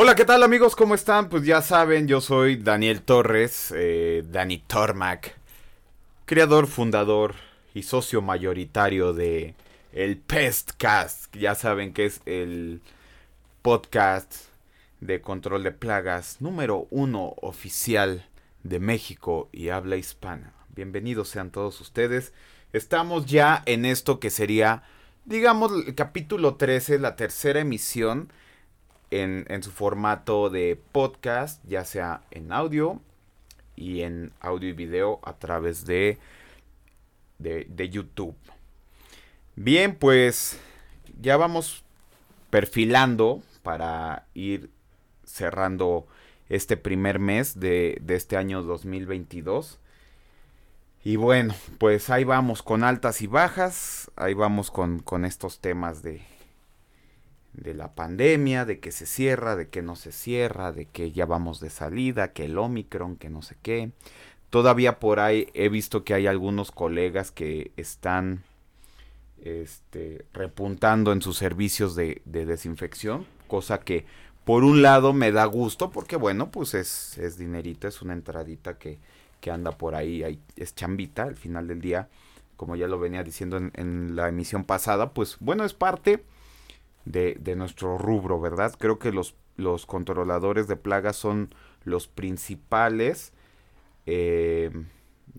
Hola, ¿qué tal amigos? ¿Cómo están? Pues ya saben, yo soy Daniel Torres, eh, Dani Tormac, creador, fundador y socio mayoritario de el Pestcast. Ya saben que es el podcast de control de plagas número uno oficial de México y habla hispana. Bienvenidos sean todos ustedes. Estamos ya en esto que sería, digamos, el capítulo 13, la tercera emisión en, en su formato de podcast, ya sea en audio y en audio y video a través de, de, de YouTube. Bien, pues ya vamos perfilando para ir cerrando este primer mes de, de, este año 2022. Y bueno, pues ahí vamos con altas y bajas, ahí vamos con, con estos temas de, de la pandemia, de que se cierra, de que no se cierra, de que ya vamos de salida, que el Omicron, que no sé qué. Todavía por ahí he visto que hay algunos colegas que están este, repuntando en sus servicios de, de, desinfección, cosa que por un lado me da gusto porque bueno, pues es, es dinerito, es una entradita que, que anda por ahí, es chambita al final del día, como ya lo venía diciendo en, en la emisión pasada, pues bueno, es parte de, de, nuestro rubro, ¿verdad? Creo que los, los controladores de plagas son los principales eh,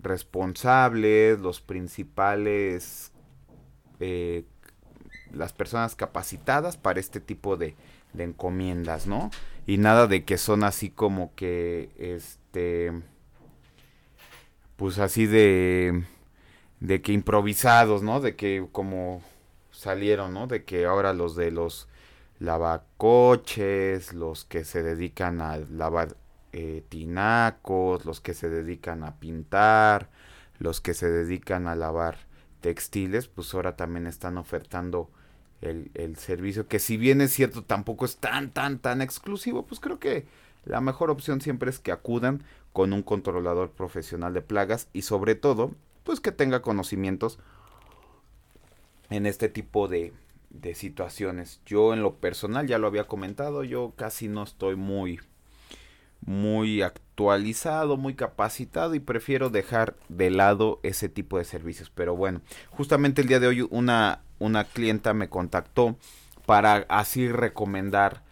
responsables, los principales, eh, las personas capacitadas para este tipo de, de encomiendas, ¿no? Y nada de que son así como que, este, pues así de, de que improvisados, ¿no? De que como salieron, ¿no? De que ahora los de los lavacoches, los que se dedican a lavar eh, tinacos, los que se dedican a pintar, los que se dedican a lavar textiles, pues ahora también están ofertando el, el servicio, que si bien es cierto tampoco es tan, tan, tan exclusivo, pues creo que la mejor opción siempre es que acudan con un controlador profesional de plagas y sobre todo, pues que tenga conocimientos en este tipo de, de situaciones. Yo en lo personal ya lo había comentado, yo casi no estoy muy muy actualizado, muy capacitado y prefiero dejar de lado ese tipo de servicios. Pero bueno, justamente el día de hoy una, una clienta me contactó para así recomendar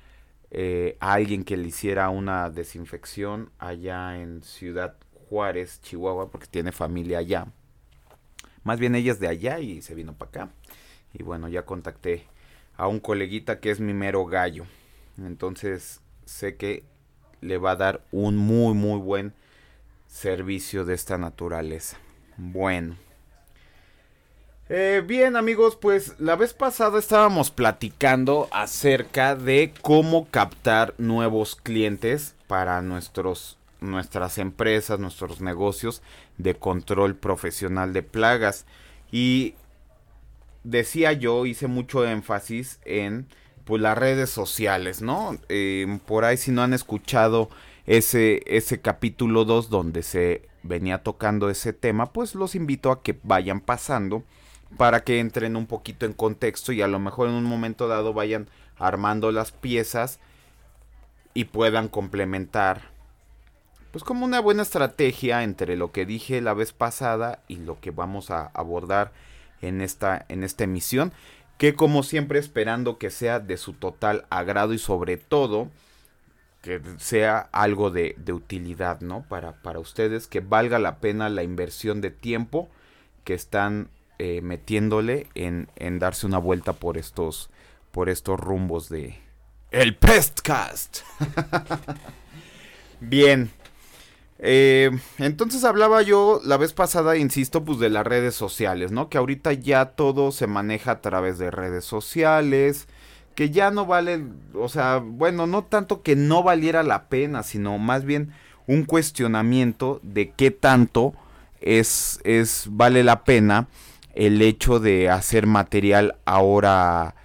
eh, a alguien que le hiciera una desinfección allá en Ciudad Juárez, Chihuahua, porque tiene familia allá. Más bien ella es de allá y se vino para acá. Y bueno, ya contacté a un coleguita que es mi mero gallo. Entonces sé que le va a dar un muy muy buen servicio de esta naturaleza. Bueno. Eh, bien amigos, pues la vez pasada estábamos platicando acerca de cómo captar nuevos clientes para nuestros, nuestras empresas, nuestros negocios de control profesional de plagas. Y decía yo, hice mucho énfasis en pues las redes sociales, ¿no? Eh, por ahí si no han escuchado ese, ese capítulo 2 donde se venía tocando ese tema, pues los invito a que vayan pasando para que entren un poquito en contexto y a lo mejor en un momento dado vayan armando las piezas y puedan complementar pues como una buena estrategia entre lo que dije la vez pasada y lo que vamos a abordar en esta, en esta emisión, que como siempre esperando que sea de su total agrado y sobre todo que sea algo de, de utilidad, ¿no? Para, para ustedes, que valga la pena la inversión de tiempo que están eh, metiéndole en, en, darse una vuelta por estos, por estos rumbos de el Pestcast. Bien, eh, entonces hablaba yo la vez pasada, insisto, pues de las redes sociales, ¿no? Que ahorita ya todo se maneja a través de redes sociales, que ya no vale, o sea, bueno, no tanto que no valiera la pena, sino más bien un cuestionamiento de qué tanto es, es, vale la pena el hecho de hacer material ahora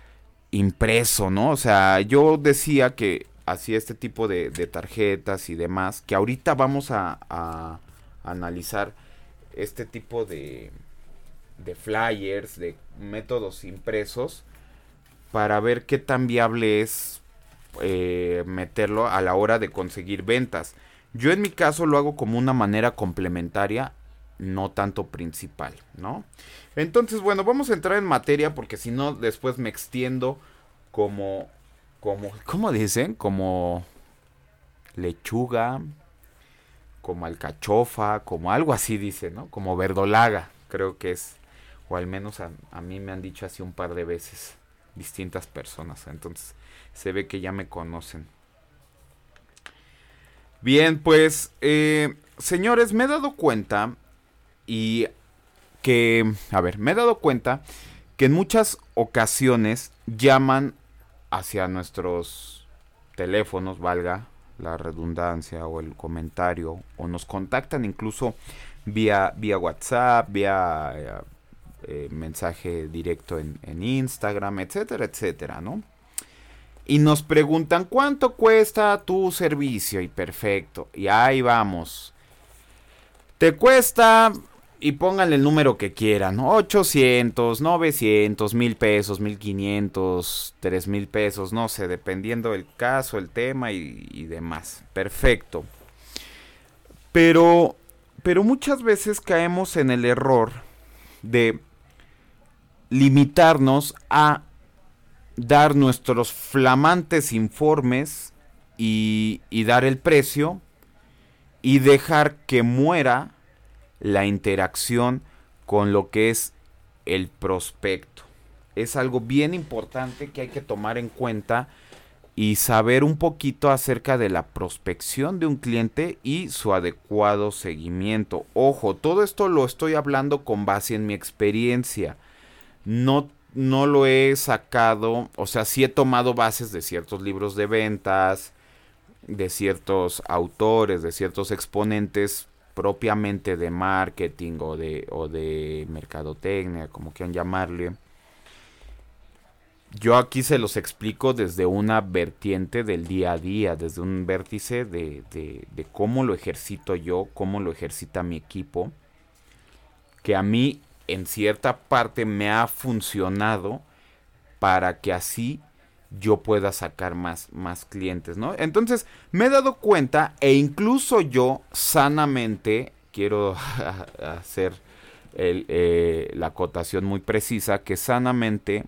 impreso, ¿no? O sea, yo decía que así este tipo de, de, tarjetas y demás, que ahorita vamos a, a, analizar este tipo de, de flyers, de métodos impresos, para ver qué tan viable es eh, meterlo a la hora de conseguir ventas. Yo en mi caso lo hago como una manera complementaria, no tanto principal, ¿no? Entonces, bueno, vamos a entrar en materia porque si no, después me extiendo como, como, ¿cómo dicen? Como lechuga, como alcachofa, como algo así dice, ¿no? Como verdolaga, creo que es, o al menos a, a mí me han dicho así un par de veces distintas personas, entonces se ve que ya me conocen. Bien, pues, eh, señores, me he dado cuenta y que, a ver, me he dado cuenta que en muchas ocasiones llaman hacia nuestros teléfonos, valga la redundancia o el comentario, o nos contactan incluso vía, vía WhatsApp, vía eh, eh, mensaje directo en, en Instagram, etcétera, etcétera, ¿no? Y nos preguntan cuánto cuesta tu servicio y perfecto. Y ahí vamos. Te cuesta y pónganle el número que quieran. 800, 900, 1000 pesos, 1500, 3000 pesos. No sé, dependiendo del caso, el tema y, y demás. Perfecto. Pero, pero muchas veces caemos en el error de limitarnos a dar nuestros flamantes informes y, y, dar el precio y dejar que muera la interacción con lo que es el prospecto. Es algo bien importante que hay que tomar en cuenta y saber un poquito acerca de la prospección de un cliente y su adecuado seguimiento. Ojo, todo esto lo estoy hablando con base en mi experiencia. No no lo he sacado, o sea, sí he tomado bases de ciertos libros de ventas, de ciertos autores, de ciertos exponentes propiamente de marketing o de, o de mercadotecnia, como quieran llamarle. Yo aquí se los explico desde una vertiente del día a día, desde un vértice de, de, de cómo lo ejercito yo, cómo lo ejercita mi equipo, que a mí en cierta parte me ha funcionado para que así yo pueda sacar más, más clientes, ¿no? Entonces me he dado cuenta e incluso yo sanamente quiero hacer eh, la acotación muy precisa que sanamente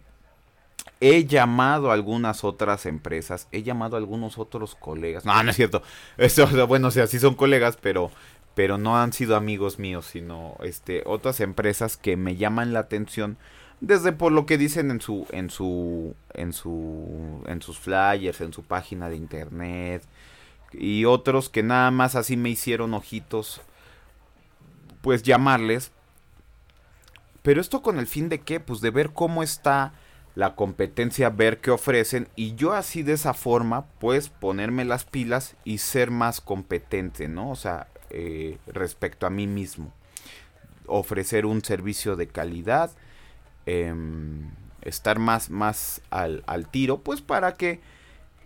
he llamado a algunas otras empresas, he llamado a algunos otros colegas. No, no es cierto. Eso, bueno, o sea, sí son colegas, pero pero no han sido amigos míos, sino este otras empresas que me llaman la atención desde por lo que dicen en su en su en su en sus flyers, en su página de internet y otros que nada más así me hicieron ojitos pues llamarles pero esto con el fin de qué? Pues de ver cómo está la competencia, ver qué ofrecen y yo así de esa forma pues ponerme las pilas y ser más competente, ¿no? O sea, eh, respecto a mí mismo. Ofrecer un servicio de calidad, em, estar más, más al, al, tiro, pues para que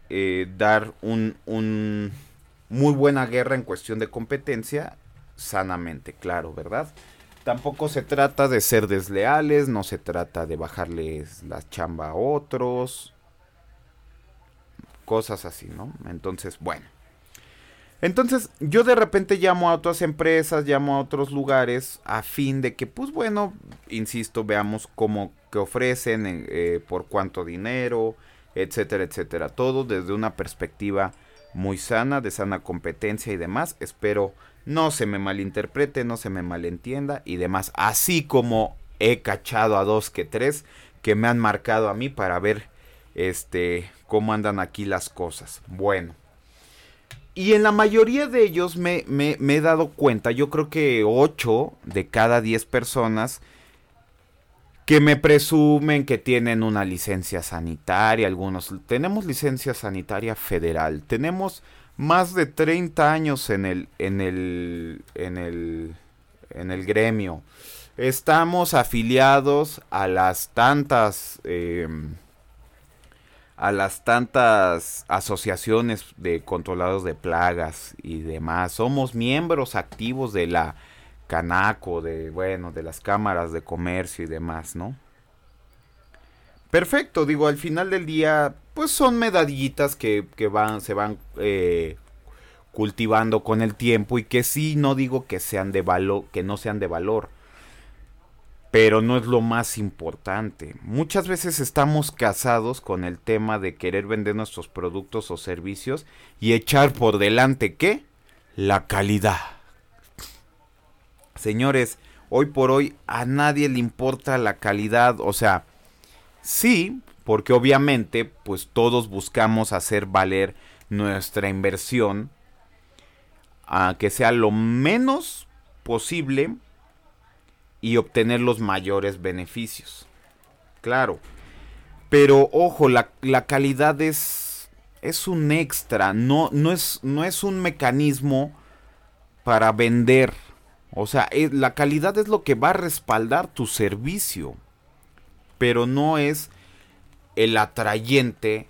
eh, dar un, un muy buena guerra en cuestión de competencia sanamente, claro, ¿verdad? Tampoco se trata de ser desleales, no se trata de bajarles la chamba a otros, cosas así, ¿no? Entonces, bueno. Entonces, yo de repente llamo a otras empresas, llamo a otros lugares a fin de que, pues bueno, insisto, veamos cómo que ofrecen, eh, por cuánto dinero, etcétera, etcétera. Todo desde una perspectiva muy sana, de sana competencia y demás. Espero no se me malinterprete, no se me malentienda y demás. Así como he cachado a dos que tres que me han marcado a mí para ver este cómo andan aquí las cosas. Bueno. Y en la mayoría de ellos me, he dado cuenta, yo creo que 8 de cada 10 personas que me presumen que tienen una licencia sanitaria, algunos tenemos licencia sanitaria federal, tenemos más de 30 años en el en el en el en el gremio. Estamos afiliados a las tantas eh, a las tantas asociaciones de controlados de plagas y demás. Somos miembros activos de la Canaco, de bueno, de las cámaras de comercio y demás, ¿no? Perfecto, digo, al final del día, pues son medallitas que, van, se van eh, cultivando con el tiempo y que sí, no digo que sean de valor, que no sean de valor, pero no es lo más importante. Muchas veces estamos casados con el tema de querer vender nuestros productos o servicios y echar por delante qué? La calidad. Señores, hoy por hoy a nadie le importa la calidad, o sea, sí, porque obviamente pues todos buscamos hacer valer nuestra inversión a que sea lo menos posible y obtener los mayores beneficios. Claro. Pero ojo, la, calidad es, es un extra, no, no, es, no es un mecanismo para vender. O sea, la calidad es lo que va a respaldar tu servicio, pero no es el atrayente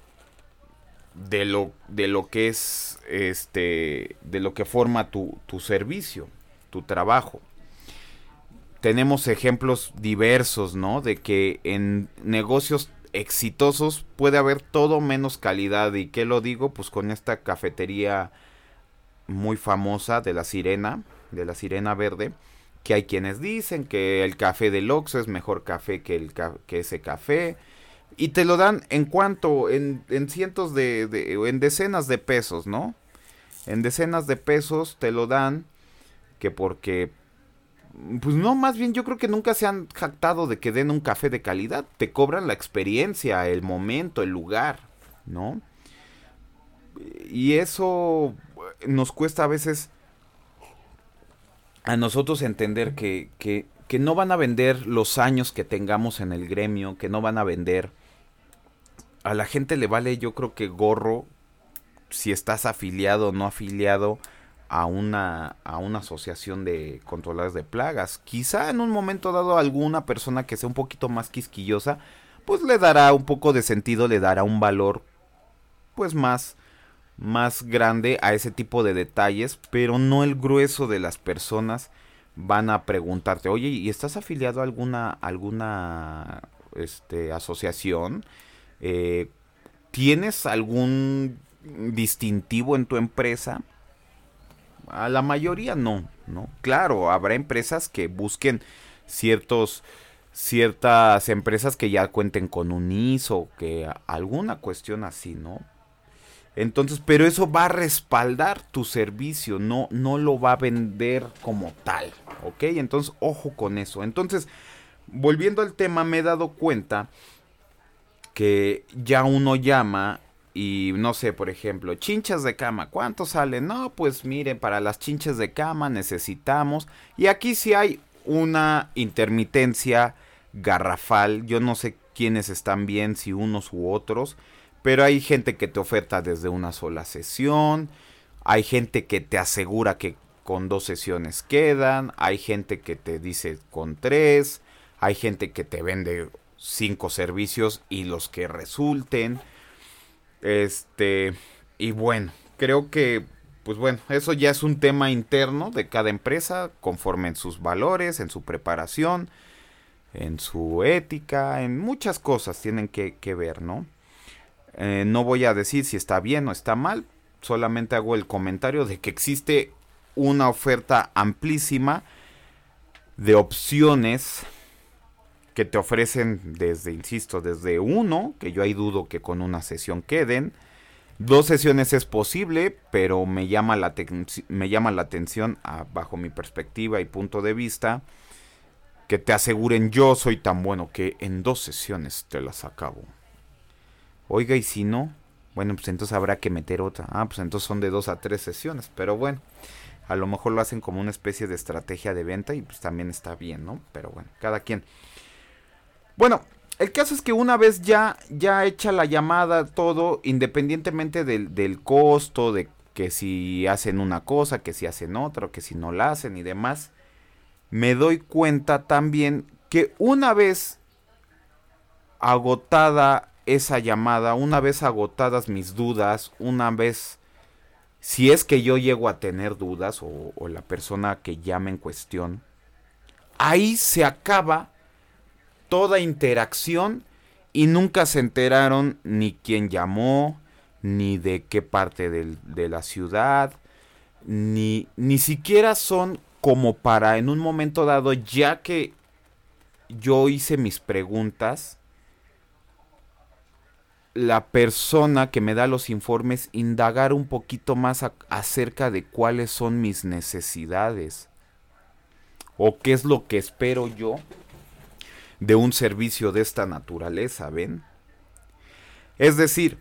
de lo, de lo que es este de lo que forma tu, tu servicio, tu trabajo. Tenemos ejemplos diversos, ¿no? De que en negocios exitosos puede haber todo menos calidad. ¿Y qué lo digo? Pues con esta cafetería muy famosa de la Sirena, de la Sirena Verde, que hay quienes dicen que el café del Oxxo es mejor café que, el, que ese café y te lo dan en cuanto, en, cientos de, de, en decenas de pesos, ¿no? En decenas de pesos te lo dan, que porque, pues no, más bien yo creo que nunca se han jactado de que den un café de calidad, te cobran la experiencia, el momento, el lugar, ¿no? Y eso nos cuesta a veces a nosotros entender que, que, que no van a vender los años que tengamos en el gremio, que no van a vender a la gente le vale yo creo que gorro si estás afiliado o no afiliado a una, a una asociación de controladores de plagas. Quizá en un momento dado alguna persona que sea un poquito más quisquillosa, pues le dará un poco de sentido, le dará un valor pues más más grande a ese tipo de detalles, pero no el grueso de las personas van a preguntarte, "Oye, ¿y estás afiliado a alguna alguna este asociación?" Eh, ¿Tienes algún distintivo en tu empresa? A la mayoría no, ¿no? Claro, habrá empresas que busquen ciertos ciertas empresas que ya cuenten con un ISO, que alguna cuestión así, ¿no? Entonces, pero eso va a respaldar tu servicio, no, no lo va a vender como tal, ¿ok? Entonces, ojo con eso. Entonces, volviendo al tema, me he dado cuenta que ya uno llama y no sé, por ejemplo, chinchas de cama, ¿cuánto salen? No, pues miren, para las chinchas de cama necesitamos. Y aquí sí hay una intermitencia garrafal. Yo no sé quiénes están bien, si unos u otros. Pero hay gente que te oferta desde una sola sesión. Hay gente que te asegura que con dos sesiones quedan. Hay gente que te dice con tres. Hay gente que te vende cinco servicios y los que resulten. Este, y bueno, creo que, pues bueno, eso ya es un tema interno de cada empresa, conforme en sus valores, en su preparación, en su ética, en muchas cosas tienen que, ver, ¿no? Eh, no voy a decir si está bien o está mal, solamente hago el comentario de que existe una oferta amplísima de opciones que te ofrecen desde, insisto, desde uno, que yo ahí dudo que con una sesión queden. Dos sesiones es posible, pero me llama la, me llama la atención, bajo mi perspectiva y punto de vista, que te aseguren yo soy tan bueno que en dos sesiones te las acabo. Oiga, y si no, bueno, pues entonces habrá que meter otra. Ah, pues entonces son de dos a tres sesiones, pero bueno, a lo mejor lo hacen como una especie de estrategia de venta y pues también está bien, ¿no? Pero bueno, cada quien. Bueno, el caso es que una vez ya, ya hecha la llamada, todo, independientemente del, del costo, de que si hacen una cosa, que si hacen otra, que si no la hacen y demás, me doy cuenta también que una vez agotada esa llamada, una vez agotadas mis dudas, una vez, si es que yo llego a tener dudas o, o la persona que llame en cuestión, ahí se acaba toda interacción y nunca se enteraron ni quién llamó, ni de qué parte de la ciudad, ni, ni siquiera son como para en un momento dado, ya que yo hice mis preguntas, la persona que me da los informes indagar un poquito más acerca de cuáles son mis necesidades o qué es lo que espero yo de un servicio de esta naturaleza, ¿ven? Es decir,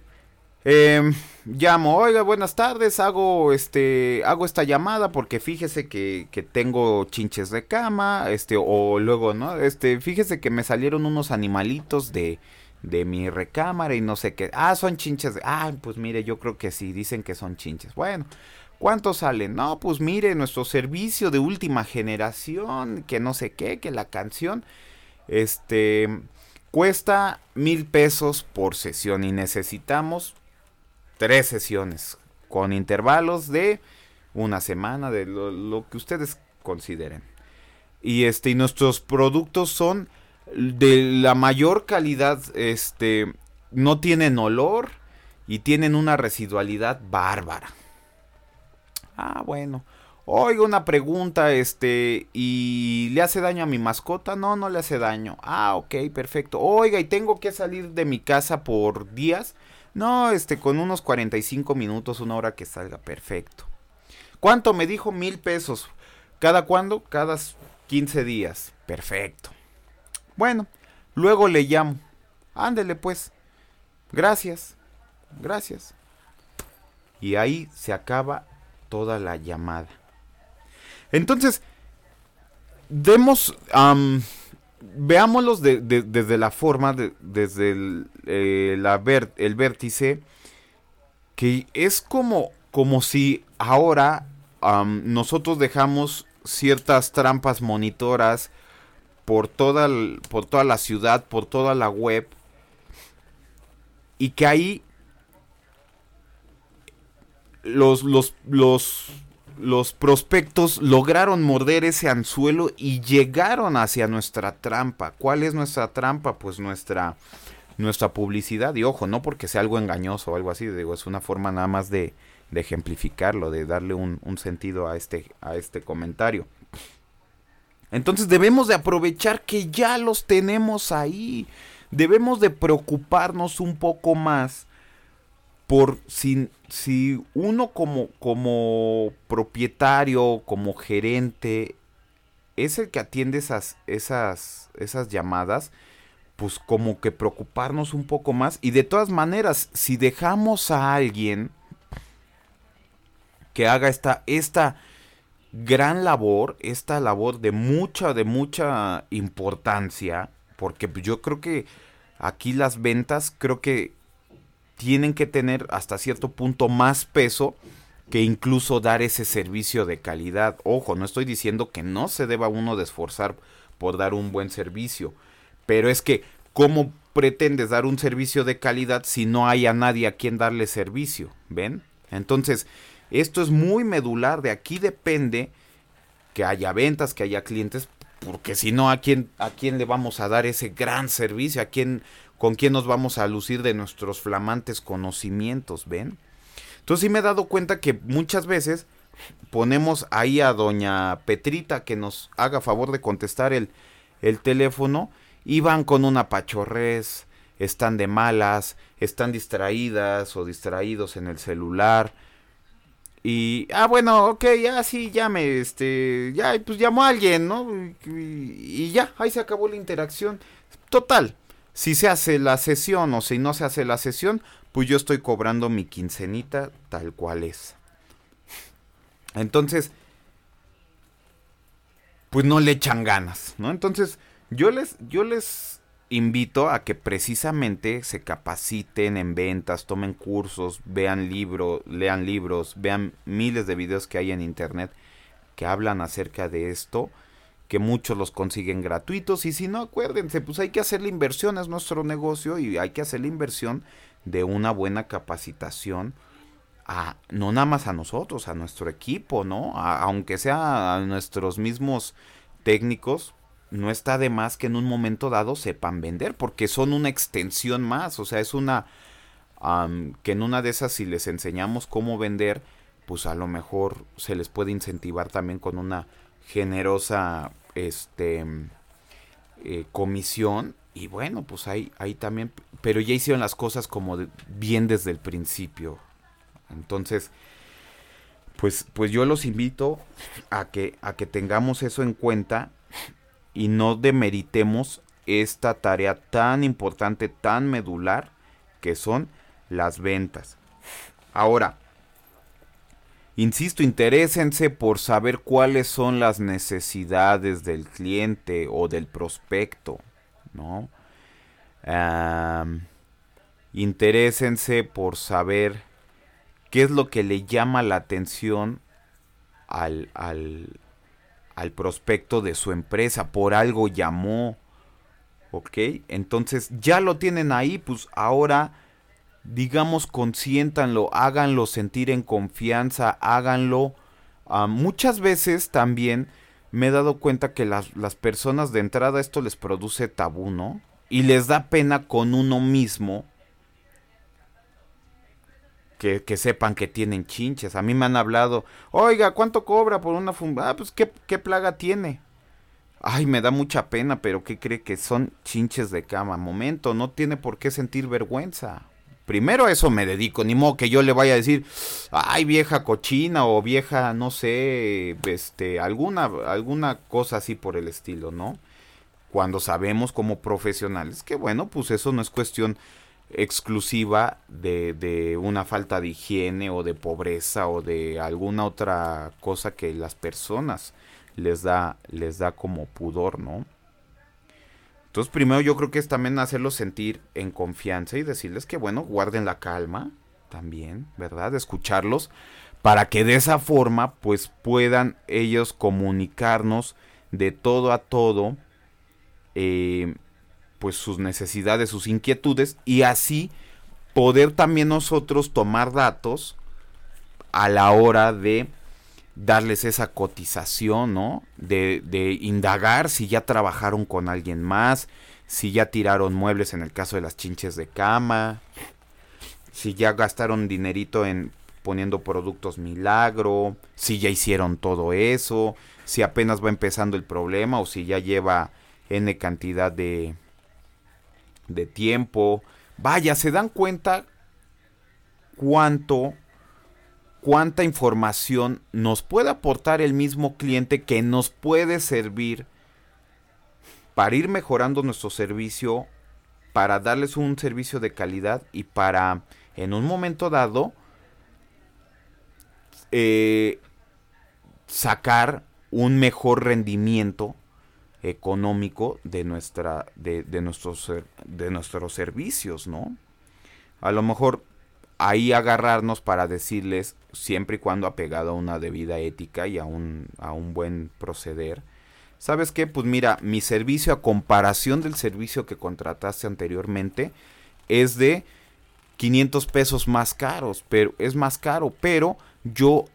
em, llamo, oiga, buenas tardes, hago este, hago esta llamada porque fíjese que, que, tengo chinches de cama, este, o luego, ¿no? Este, fíjese que me salieron unos animalitos de, de mi recámara y no sé qué. Ah, son chinches. De, ah, pues mire, yo creo que sí, dicen que son chinches. Bueno, ¿cuántos salen? No, pues mire, nuestro servicio de última generación, que no sé qué, que la canción, este, cuesta mil pesos por sesión y necesitamos tres sesiones con intervalos de una semana, de lo, que ustedes consideren. Y este, y nuestros productos son de la mayor calidad, este, no tienen olor y tienen una residualidad bárbara. Ah, bueno. Oiga, una pregunta, este, ¿y le hace daño a mi mascota? No, no le hace daño. Ah, ok, perfecto. Oiga, ¿y tengo que salir de mi casa por días? No, este, con unos 45 minutos, una hora que salga, perfecto. ¿Cuánto me dijo? Mil pesos. ¿Cada cuándo? Cada 15 días. Perfecto. Bueno, luego le llamo. Ándele pues. Gracias. Gracias. Y ahí se acaba toda la llamada. Entonces, demos, veámoslos desde la forma, desde el, eh, el vértice, que es como, como si ahora nosotros dejamos ciertas trampas monitoras por toda, por toda la ciudad, por toda la web, y que ahí los, los, los, los prospectos lograron morder ese anzuelo y llegaron hacia nuestra trampa. ¿Cuál es nuestra trampa? Pues nuestra, nuestra publicidad. Y ojo, no porque sea algo engañoso o algo así, digo, es una forma nada más de, de ejemplificarlo, de darle un, un, sentido a este, a este comentario. Entonces debemos de aprovechar que ya los tenemos ahí. Debemos de preocuparnos un poco más por si, si uno como, como propietario, como gerente, es el que atiende esas, esas, esas llamadas, pues como que preocuparnos un poco más. Y de todas maneras, si dejamos a alguien que haga esta, esta, gran labor, esta labor de mucha, de mucha importancia, porque yo creo que aquí las ventas creo que tienen que tener hasta cierto punto más peso que incluso dar ese servicio de calidad. Ojo, no estoy diciendo que no se deba uno de esforzar por dar un buen servicio, pero es que ¿cómo pretendes dar un servicio de calidad si no hay a nadie a quien darle servicio? ¿Ven? Entonces, esto es muy medular, de aquí depende que haya ventas, que haya clientes, porque si no, ¿a quién, ¿a quién le vamos a dar ese gran servicio? ¿A quién, con quién nos vamos a lucir de nuestros flamantes conocimientos? ¿Ven? Entonces sí me he dado cuenta que muchas veces ponemos ahí a doña Petrita que nos haga favor de contestar el, el teléfono y van con una pachorrez, están de malas, están distraídas o distraídos en el celular y, ah, bueno, ok, ya sí, llame, este, ya, pues llamó a alguien, ¿no? Y, ya, ahí se acabó la interacción. Total, si se hace la sesión o si no se hace la sesión, pues yo estoy cobrando mi quincenita tal cual es. Entonces, pues no le echan ganas, ¿no? Entonces, yo les, yo les invito a que precisamente se capaciten en ventas, tomen cursos, vean libros, lean libros, vean miles de videos que hay en internet que hablan acerca de esto, que muchos los consiguen gratuitos y si no, acuérdense, pues hay que hacer la inversión, es nuestro negocio y hay que hacer la inversión de una buena capacitación a no nada más a nosotros, a nuestro equipo, ¿no? aunque sea a nuestros mismos técnicos, no está de más que en un momento dado sepan vender, porque son una extensión más, o sea, es una que en una de esas si les enseñamos cómo vender, pues a lo mejor se les puede incentivar también con una generosa este eh, comisión. Y bueno pues ahí, ahí también pero ya hicieron las cosas como bien desde el principio. Entonces pues pues yo los invito a que a que tengamos eso en cuenta y no demeritemos esta tarea tan importante tan medular que son las ventas. Ahora Insisto, interésense por saber cuáles son las necesidades del cliente o del prospecto, ¿no? interésense por saber qué es lo que le llama la atención al, al, al prospecto de su empresa, por algo llamó, ¿ok? Entonces ya lo tienen ahí, pues ahora digamos, consiéntanlo, háganlo sentir en confianza, háganlo. Ah, muchas veces también me he dado cuenta que las, las, personas de entrada esto les produce tabú, ¿no? Y les da pena con uno mismo que, que, sepan que tienen chinches. A mí me han hablado, oiga, ¿cuánto cobra por una fumada? Ah, pues ¿qué, ¿qué plaga tiene? Ay, me da mucha pena, pero ¿qué cree que son chinches de cama? Momento, no tiene por qué sentir vergüenza primero a eso me dedico, ni modo que yo le vaya a decir, ay vieja cochina o vieja, no sé, este, alguna, alguna cosa así por el estilo, ¿no? Cuando sabemos como profesionales que bueno, pues eso no es cuestión exclusiva de, de una falta de higiene o de pobreza o de alguna otra cosa que las personas les da, les da como pudor, ¿no? Entonces, primero yo creo que es también hacerlos sentir en confianza y decirles que, bueno, guarden la calma también, ¿verdad? Escucharlos para que de esa forma, pues puedan ellos comunicarnos de todo a todo, eh, pues sus necesidades, sus inquietudes y así poder también nosotros tomar datos a la hora de darles esa cotización, ¿no? De, de, indagar si ya trabajaron con alguien más, si ya tiraron muebles en el caso de las chinches de cama, si ya gastaron dinerito en poniendo productos milagro, si ya hicieron todo eso, si apenas va empezando el problema o si ya lleva n cantidad de, de tiempo. Vaya, se dan cuenta cuánto cuánta información nos puede aportar el mismo cliente que nos puede servir para ir mejorando nuestro servicio, para darles un servicio de calidad y para en un momento dado eh, sacar un mejor rendimiento económico de nuestra de, nuestros de nuestros servicios no a lo mejor ahí agarrarnos para decirles, siempre y cuando apegado a una debida ética y a un, a un buen proceder, ¿sabes qué? Pues mira, mi servicio a comparación del servicio que contrataste anteriormente es de 500 pesos más caros, pero es más caro, pero yo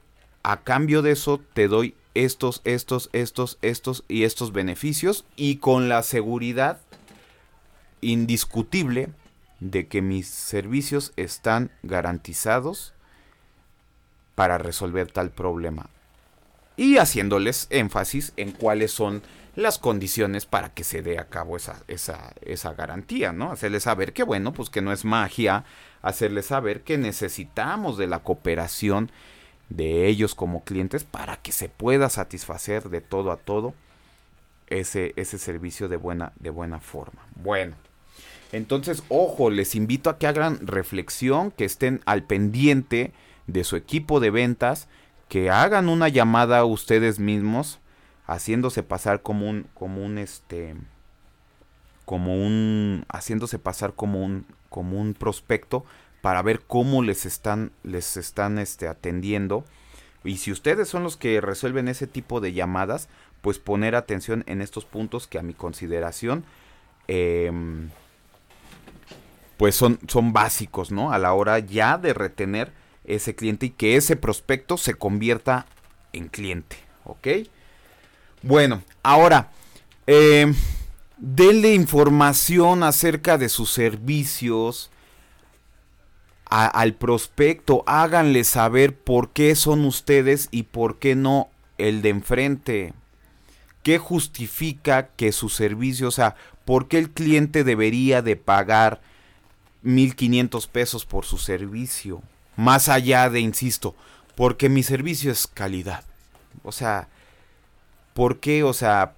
a cambio de eso te doy estos, estos, estos, estos y estos beneficios y con la seguridad indiscutible de que mis servicios están garantizados para resolver tal problema. Y haciéndoles énfasis en cuáles son las condiciones para que se dé a cabo esa, esa, esa garantía, ¿no? Hacerles saber que, bueno, pues que no es magia, hacerles saber que necesitamos de la cooperación de ellos como clientes para que se pueda satisfacer de todo a todo ese, ese servicio de buena, de buena forma. Bueno. Entonces, ojo, les invito a que hagan reflexión, que estén al pendiente de su equipo de ventas, que hagan una llamada a ustedes mismos, haciéndose pasar como un, como un, este, como un, haciéndose pasar como un, como un prospecto para ver cómo les están, les están, este, atendiendo. Y si ustedes son los que resuelven ese tipo de llamadas, pues poner atención en estos puntos que a mi consideración eh, pues son, son básicos, ¿no? A la hora ya de retener ese cliente y que ese prospecto se convierta en cliente, ¿ok? Bueno, ahora, Eh, denle información acerca de sus servicios al prospecto. Háganle saber por qué son ustedes y por qué no el de enfrente. ¿Qué justifica que su servicio, o sea, por qué el cliente debería de pagar 1500 pesos por su servicio? Más allá de, insisto, porque mi servicio es calidad. O sea, ¿por qué? O sea,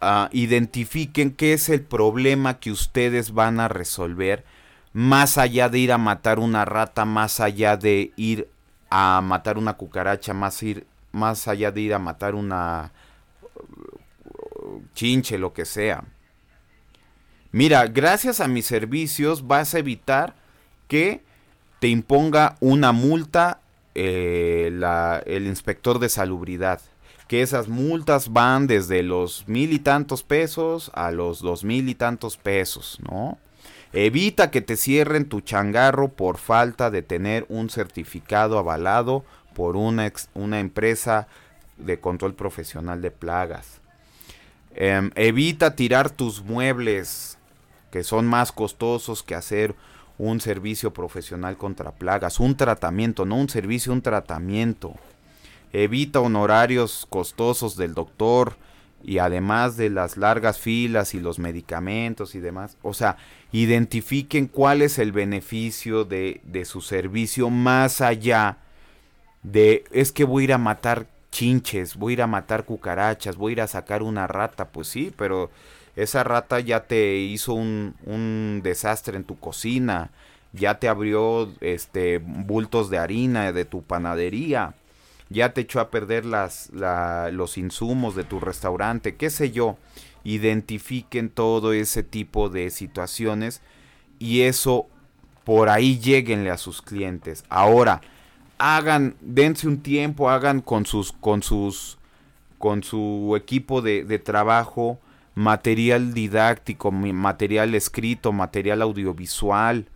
uh, identifiquen qué es el problema que ustedes van a resolver, más allá de ir a matar una rata, más allá de ir a matar una cucaracha, más, ir, más allá de ir a matar una chinche, lo que sea. Mira, gracias a mis servicios vas a evitar que te imponga una multa eh, el inspector de salubridad que esas multas van desde los mil y tantos pesos a los dos mil y tantos pesos, ¿no? Evita que te cierren tu changarro por falta de tener un certificado avalado por una, una empresa de control profesional de plagas. Em, evita tirar tus muebles, que son más costosos que hacer un servicio profesional contra plagas. Un tratamiento, no un servicio, un tratamiento evita honorarios costosos del doctor y además de las largas filas y los medicamentos y demás. O sea, identifiquen cuál es el beneficio de, de su servicio más allá de es que voy a ir a matar chinches, voy a ir a matar cucarachas, voy a ir a sacar una rata. Pues sí, pero esa rata ya te hizo un, un desastre en tu cocina, ya te abrió este bultos de harina de tu panadería ya te echó a perder las, los insumos de tu restaurante, qué sé yo. Identifiquen todo ese tipo de situaciones y eso por ahí lleguenle a sus clientes. Ahora, hagan, dense un tiempo, hagan con sus, con sus, con su equipo de, de trabajo material didáctico, material escrito, material audiovisual,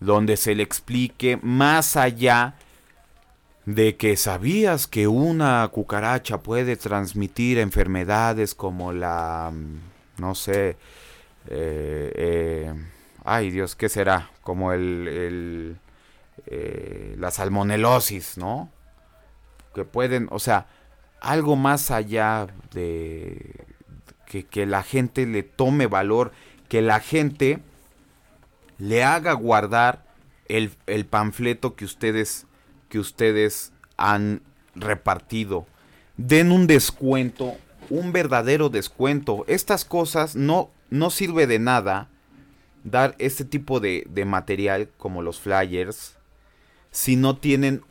donde se le explique más allá de que sabías que una cucaracha puede transmitir enfermedades como la, mm, no sé, eh, eh, ay Dios, ¿qué será? Como el, eh, la salmonelosis, ¿no? Que pueden, o sea, algo más allá de que, la gente le tome valor, que la gente le haga guardar el, el panfleto que ustedes que ustedes han repartido. Den un descuento, un verdadero descuento. Estas cosas no, no sirve de nada dar este tipo de, de material como los flyers si no tienen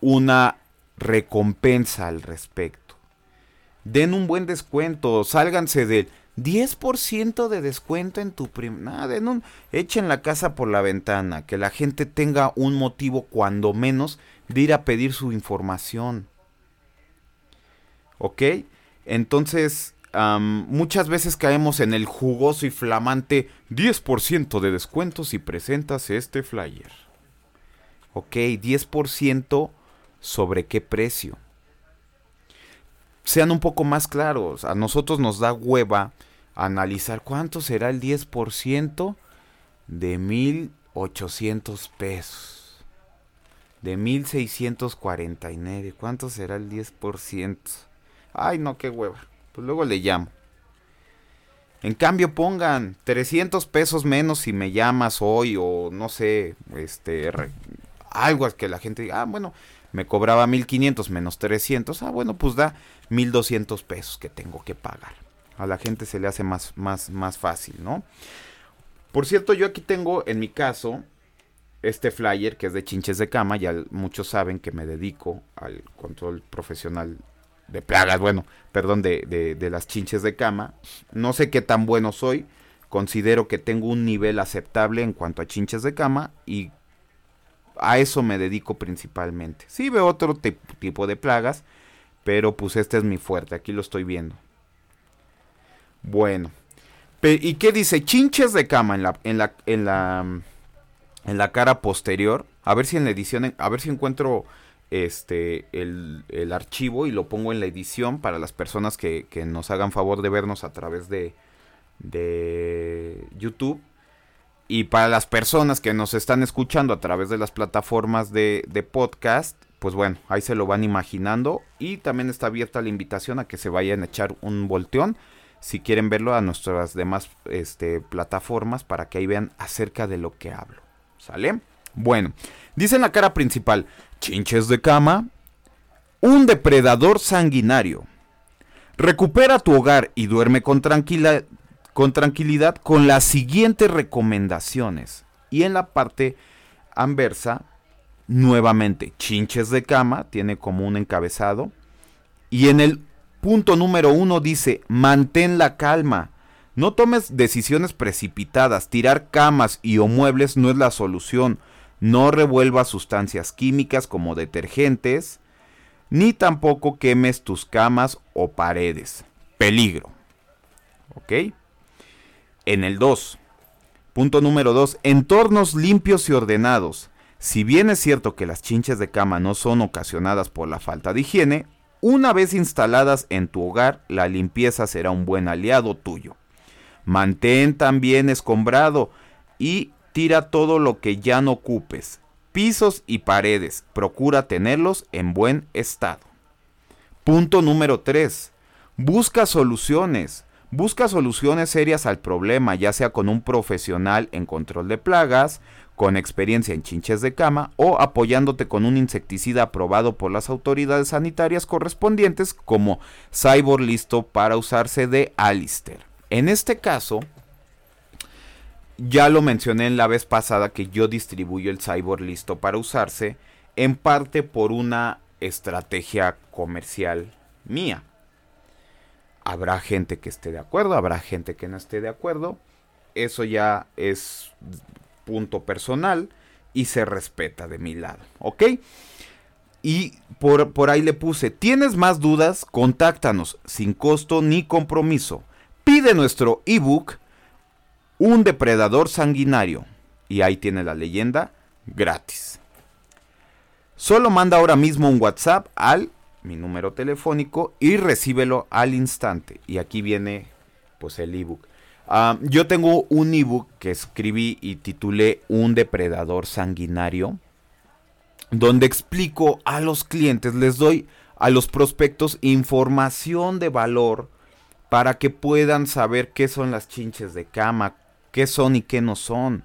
una recompensa al respecto. Den un buen descuento, sálganse del 10% de descuento en tu prim... Nada, en un... echen la casa por la ventana, que la gente tenga un motivo cuando menos de ir a pedir su información. ¿Ok? Entonces, muchas veces caemos en el jugoso y flamante 10% de descuento si presentas este flyer. ¿Ok? 10% sobre qué precio sean un poco más claros. A nosotros nos da hueva analizar cuánto será el 10% de 1800 pesos. De 1649. ¿Cuánto será el 10%? Ay, no, qué hueva. Pues luego le llamo. En cambio pongan 300 pesos menos si me llamas hoy o no sé, este algo que la gente diga, ah, bueno, me cobraba 1500 menos 300, ah, bueno, pues da 1200 pesos que tengo que pagar. A la gente se le hace más, más, más fácil, ¿no? Por cierto, yo aquí tengo en mi caso este flyer que es de chinches de cama. Ya muchos saben que me dedico al control profesional de plagas, bueno, perdón, de, de, de las chinches de cama. No sé qué tan bueno soy. Considero que tengo un nivel aceptable en cuanto a chinches de cama y a eso me dedico principalmente. Sí veo otro tipo de plagas, pero pues este es mi fuerte, aquí lo estoy viendo. Bueno. ¿Y qué dice? Chinches de cama en la, en la, en la, en la cara posterior. A ver si en la edición, a ver si encuentro este el, el, archivo y lo pongo en la edición para las personas que, que nos hagan favor de vernos a través de, de YouTube. Y para las personas que nos están escuchando a través de las plataformas de, podcast, pues bueno, ahí se lo van imaginando. Y también está abierta la invitación a que se vayan a echar un volteón. Si quieren verlo a nuestras demás este, plataformas para que ahí vean acerca de lo que hablo. ¿Sale? Bueno, dice en la cara principal, chinches de cama, un depredador sanguinario. Recupera tu hogar y duerme con, tranquila, con tranquilidad con las siguientes recomendaciones. Y en la parte anversa, nuevamente, chinches de cama, tiene como un encabezado. Y en el punto número uno dice, mantén la calma. No tomes decisiones precipitadas. Tirar camas y o muebles no es la solución. No revuelvas sustancias químicas como detergentes. Ni tampoco quemes tus camas o paredes. Peligro. ¿Ok? En el 2. Punto número 2. Entornos limpios y ordenados. Si bien es cierto que las chinches de cama no son ocasionadas por la falta de higiene, una vez instaladas en tu hogar, la limpieza será un buen aliado tuyo. Mantén también escombrado y tira todo lo que ya no ocupes. Pisos y paredes, procura tenerlos en buen estado. Punto número 3. Busca soluciones. Busca soluciones serias al problema, ya sea con un profesional en control de plagas, con experiencia en chinches de cama o apoyándote con un insecticida aprobado por las autoridades sanitarias correspondientes como Cyborg listo para usarse de Alister. En este caso, ya lo mencioné en la vez pasada que yo distribuyo el Cyborg listo para usarse en parte por una estrategia comercial mía. Habrá gente que esté de acuerdo, habrá gente que no esté de acuerdo. Eso ya es punto personal y se respeta de mi lado, ¿ok? Y por, por ahí le puse, ¿tienes más dudas? Contáctanos sin costo ni compromiso. Pide nuestro ebook, Un depredador sanguinario. Y ahí tiene la leyenda, gratis. Solo manda ahora mismo un WhatsApp al mi número telefónico y recíbelo al instante. Y aquí viene pues el ebook. Uh, yo tengo un ebook que escribí y titulé Un depredador sanguinario, donde explico a los clientes, les doy a los prospectos información de valor para que puedan saber qué son las chinches de cama, qué son y qué no son.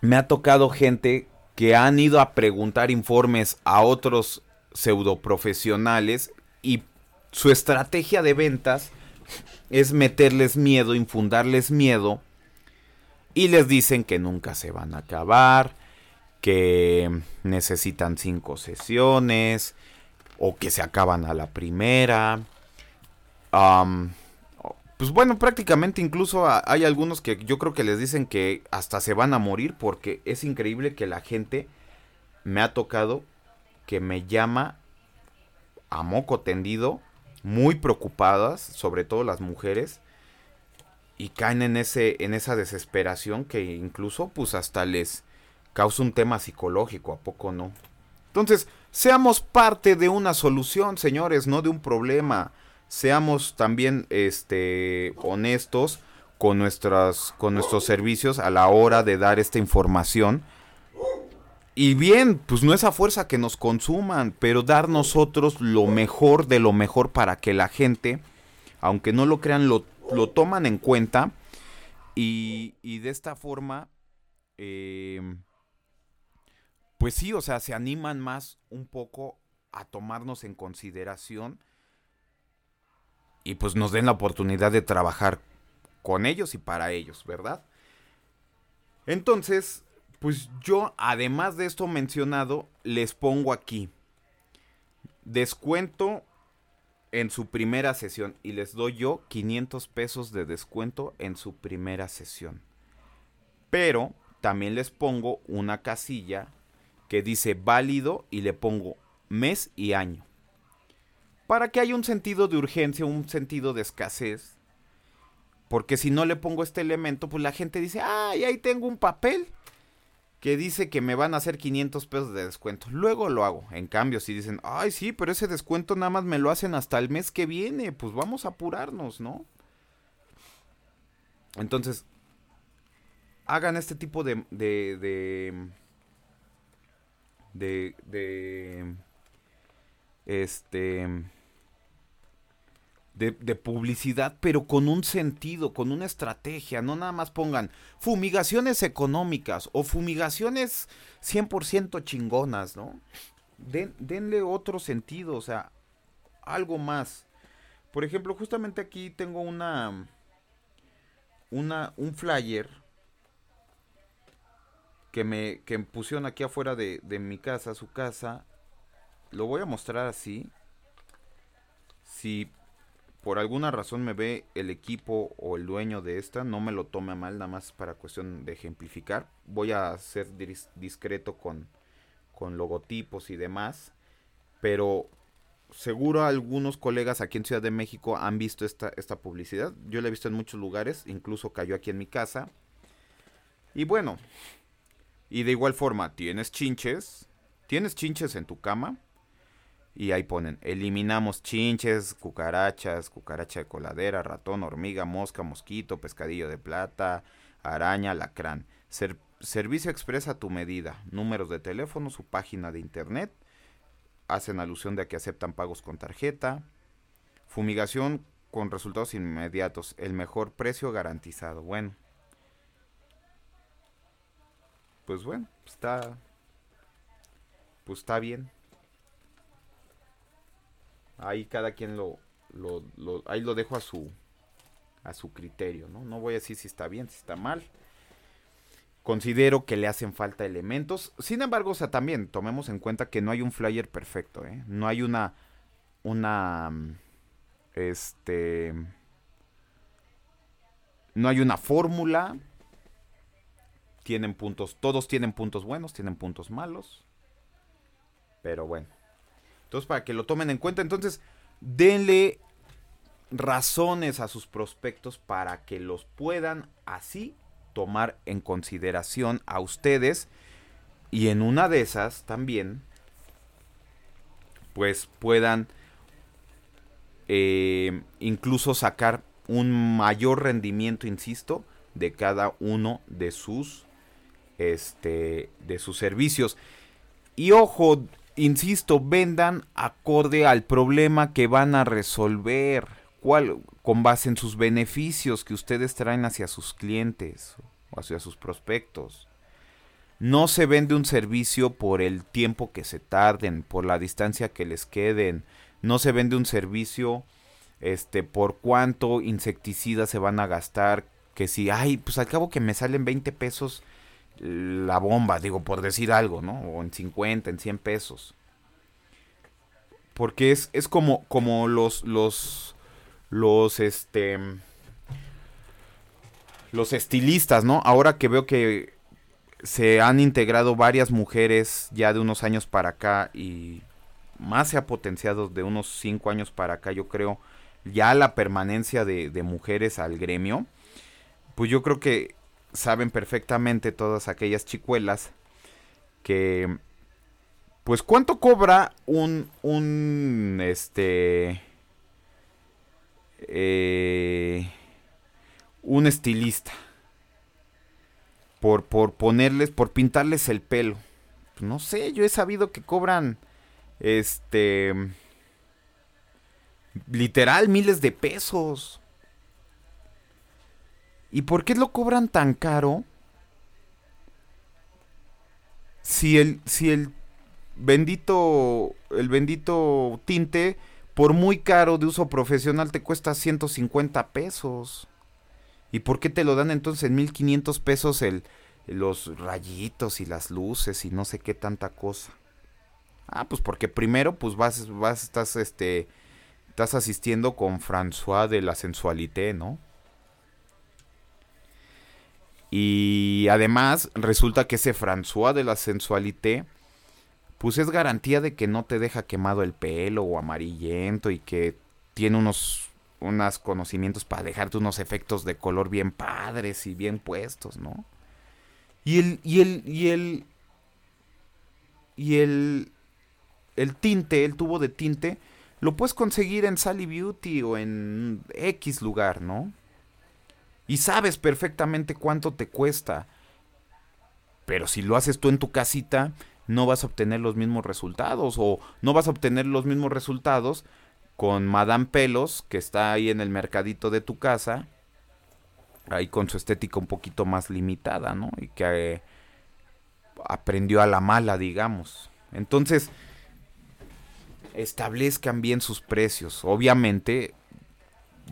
Me ha tocado gente que han ido a preguntar informes a otros pseudoprofesionales y su estrategia de ventas es meterles miedo, infundarles miedo y les dicen que nunca se van a acabar, que necesitan cinco sesiones o que se acaban a la primera. Pues bueno, prácticamente incluso hay algunos que yo creo que les dicen que hasta se van a morir porque es increíble que la gente me ha tocado que me llama a moco tendido, muy preocupadas, sobre todo las mujeres, y caen en ese en esa desesperación que incluso pues hasta les causa un tema psicológico, a poco no. Entonces, seamos parte de una solución, señores, no de un problema seamos también este, honestos con, nuestras, con nuestros servicios a la hora de dar esta información. Y bien, pues no es a fuerza que nos consuman, pero dar nosotros lo mejor de lo mejor para que la gente, aunque no lo crean, lo, lo toman en cuenta. Y, y de esta forma, eh, pues sí, o sea, se animan más un poco a tomarnos en consideración y pues nos den la oportunidad de trabajar con ellos y para ellos, ¿verdad? Entonces, pues yo, además de esto mencionado, les pongo aquí descuento en su primera sesión y les doy yo 500 pesos de descuento en su primera sesión. Pero también les pongo una casilla que dice válido y le pongo mes y año para que haya un sentido de urgencia, un sentido de escasez. Porque si no le pongo este elemento, pues la gente dice, ay, ahí tengo un papel que dice que me van a hacer 500 pesos de descuento. Luego lo hago. En cambio, si dicen, ay, sí, pero ese descuento nada más me lo hacen hasta el mes que viene, pues vamos a apurarnos, ¿no? Entonces, hagan este tipo de... de, de de, de este de, publicidad, pero con un sentido, con una estrategia. No nada más pongan fumigaciones económicas o fumigaciones 100% chingonas, ¿no? denle otro sentido, o sea, algo más. Por ejemplo, justamente aquí tengo una, una un flyer que me, que pusieron aquí afuera de, de mi casa, su casa. Lo voy a mostrar así. Si por alguna razón me ve el equipo o el dueño de esta, no me lo tome mal, nada más para cuestión de ejemplificar. Voy a ser discreto con, con logotipos y demás, pero seguro algunos colegas aquí en Ciudad de México han visto esta, esta publicidad. Yo la he visto en muchos lugares, incluso cayó aquí en mi casa. Y bueno, y de igual forma, tienes chinches, tienes chinches en tu cama, y ahí ponen, eliminamos chinches, cucarachas, cucaracha de coladera, ratón, hormiga, mosca, mosquito, pescadillo de plata, araña, lacrán. servicio expresa a tu medida, números de teléfono, su página de internet. Hacen alusión de que aceptan pagos con tarjeta. Fumigación con resultados inmediatos. El mejor precio garantizado. Bueno. Pues bueno, está... Pues está bien ahí cada quien lo, lo, ahí lo dejo a su a su criterio, ¿no? No voy a decir si está bien, si está mal. Considero que le hacen falta elementos. Sin embargo, o sea, también tomemos en cuenta que no hay un flyer perfecto, ¿eh? No hay una una este no hay una fórmula. Tienen puntos, todos tienen puntos buenos, tienen puntos malos. Pero bueno. Entonces, para que lo tomen en cuenta, entonces, denle razones a sus prospectos para que los puedan así tomar en consideración a ustedes. Y en una de esas también pues puedan eh, incluso sacar un mayor rendimiento insisto de cada uno de sus este de sus servicios. Y ojo insisto, vendan acorde al problema que van a resolver, cuál, con base en sus beneficios que ustedes traen hacia sus clientes o hacia sus prospectos. No se vende un servicio por el tiempo que se tarden, por la distancia que les queden. No se vende un servicio este por cuánto insecticida se van a gastar, que si, ay, pues al cabo que me salen 20 pesos, la bomba, digo, por decir algo, ¿no? O en 50, en 100 pesos. Porque es, es como, como los, los, los, este, los estilistas, ¿no? Ahora que veo que se han integrado varias mujeres ya de unos años para acá y más se ha potenciado de unos 5 años para acá, yo creo, ya la permanencia de, de mujeres al gremio. Pues yo creo que saben perfectamente todas aquellas chicuelas que pues cuánto cobra un un este eh, un estilista por por ponerles por pintarles el pelo pues no sé yo he sabido que cobran este literal miles de pesos ¿Y por qué lo cobran tan caro? Si el, si el bendito, el bendito tinte, por muy caro de uso profesional, te cuesta 150 pesos. ¿Y por qué te lo dan entonces en 1500 pesos el, los rayitos y las luces y no sé qué tanta cosa? Ah, pues porque primero, pues vas, vas, estás, este, estás asistiendo con François de la sensualité, ¿no? Y además resulta que ese François de la sensualité, pues es garantía de que no te deja quemado el pelo o amarillento y que tiene unos, unos conocimientos para dejarte unos efectos de color bien padres y bien puestos, ¿no? Y el, y el, y el, y el, el tinte, el tubo de tinte, lo puedes conseguir en Sally Beauty o en X lugar, ¿no? Y sabes perfectamente cuánto te cuesta. Pero si lo haces tú en tu casita, no vas a obtener los mismos resultados. O no vas a obtener los mismos resultados con Madame Pelos, que está ahí en el mercadito de tu casa. Ahí con su estética un poquito más limitada, ¿no? Y que eh, aprendió a la mala, digamos. Entonces, establezcan bien sus precios. Obviamente,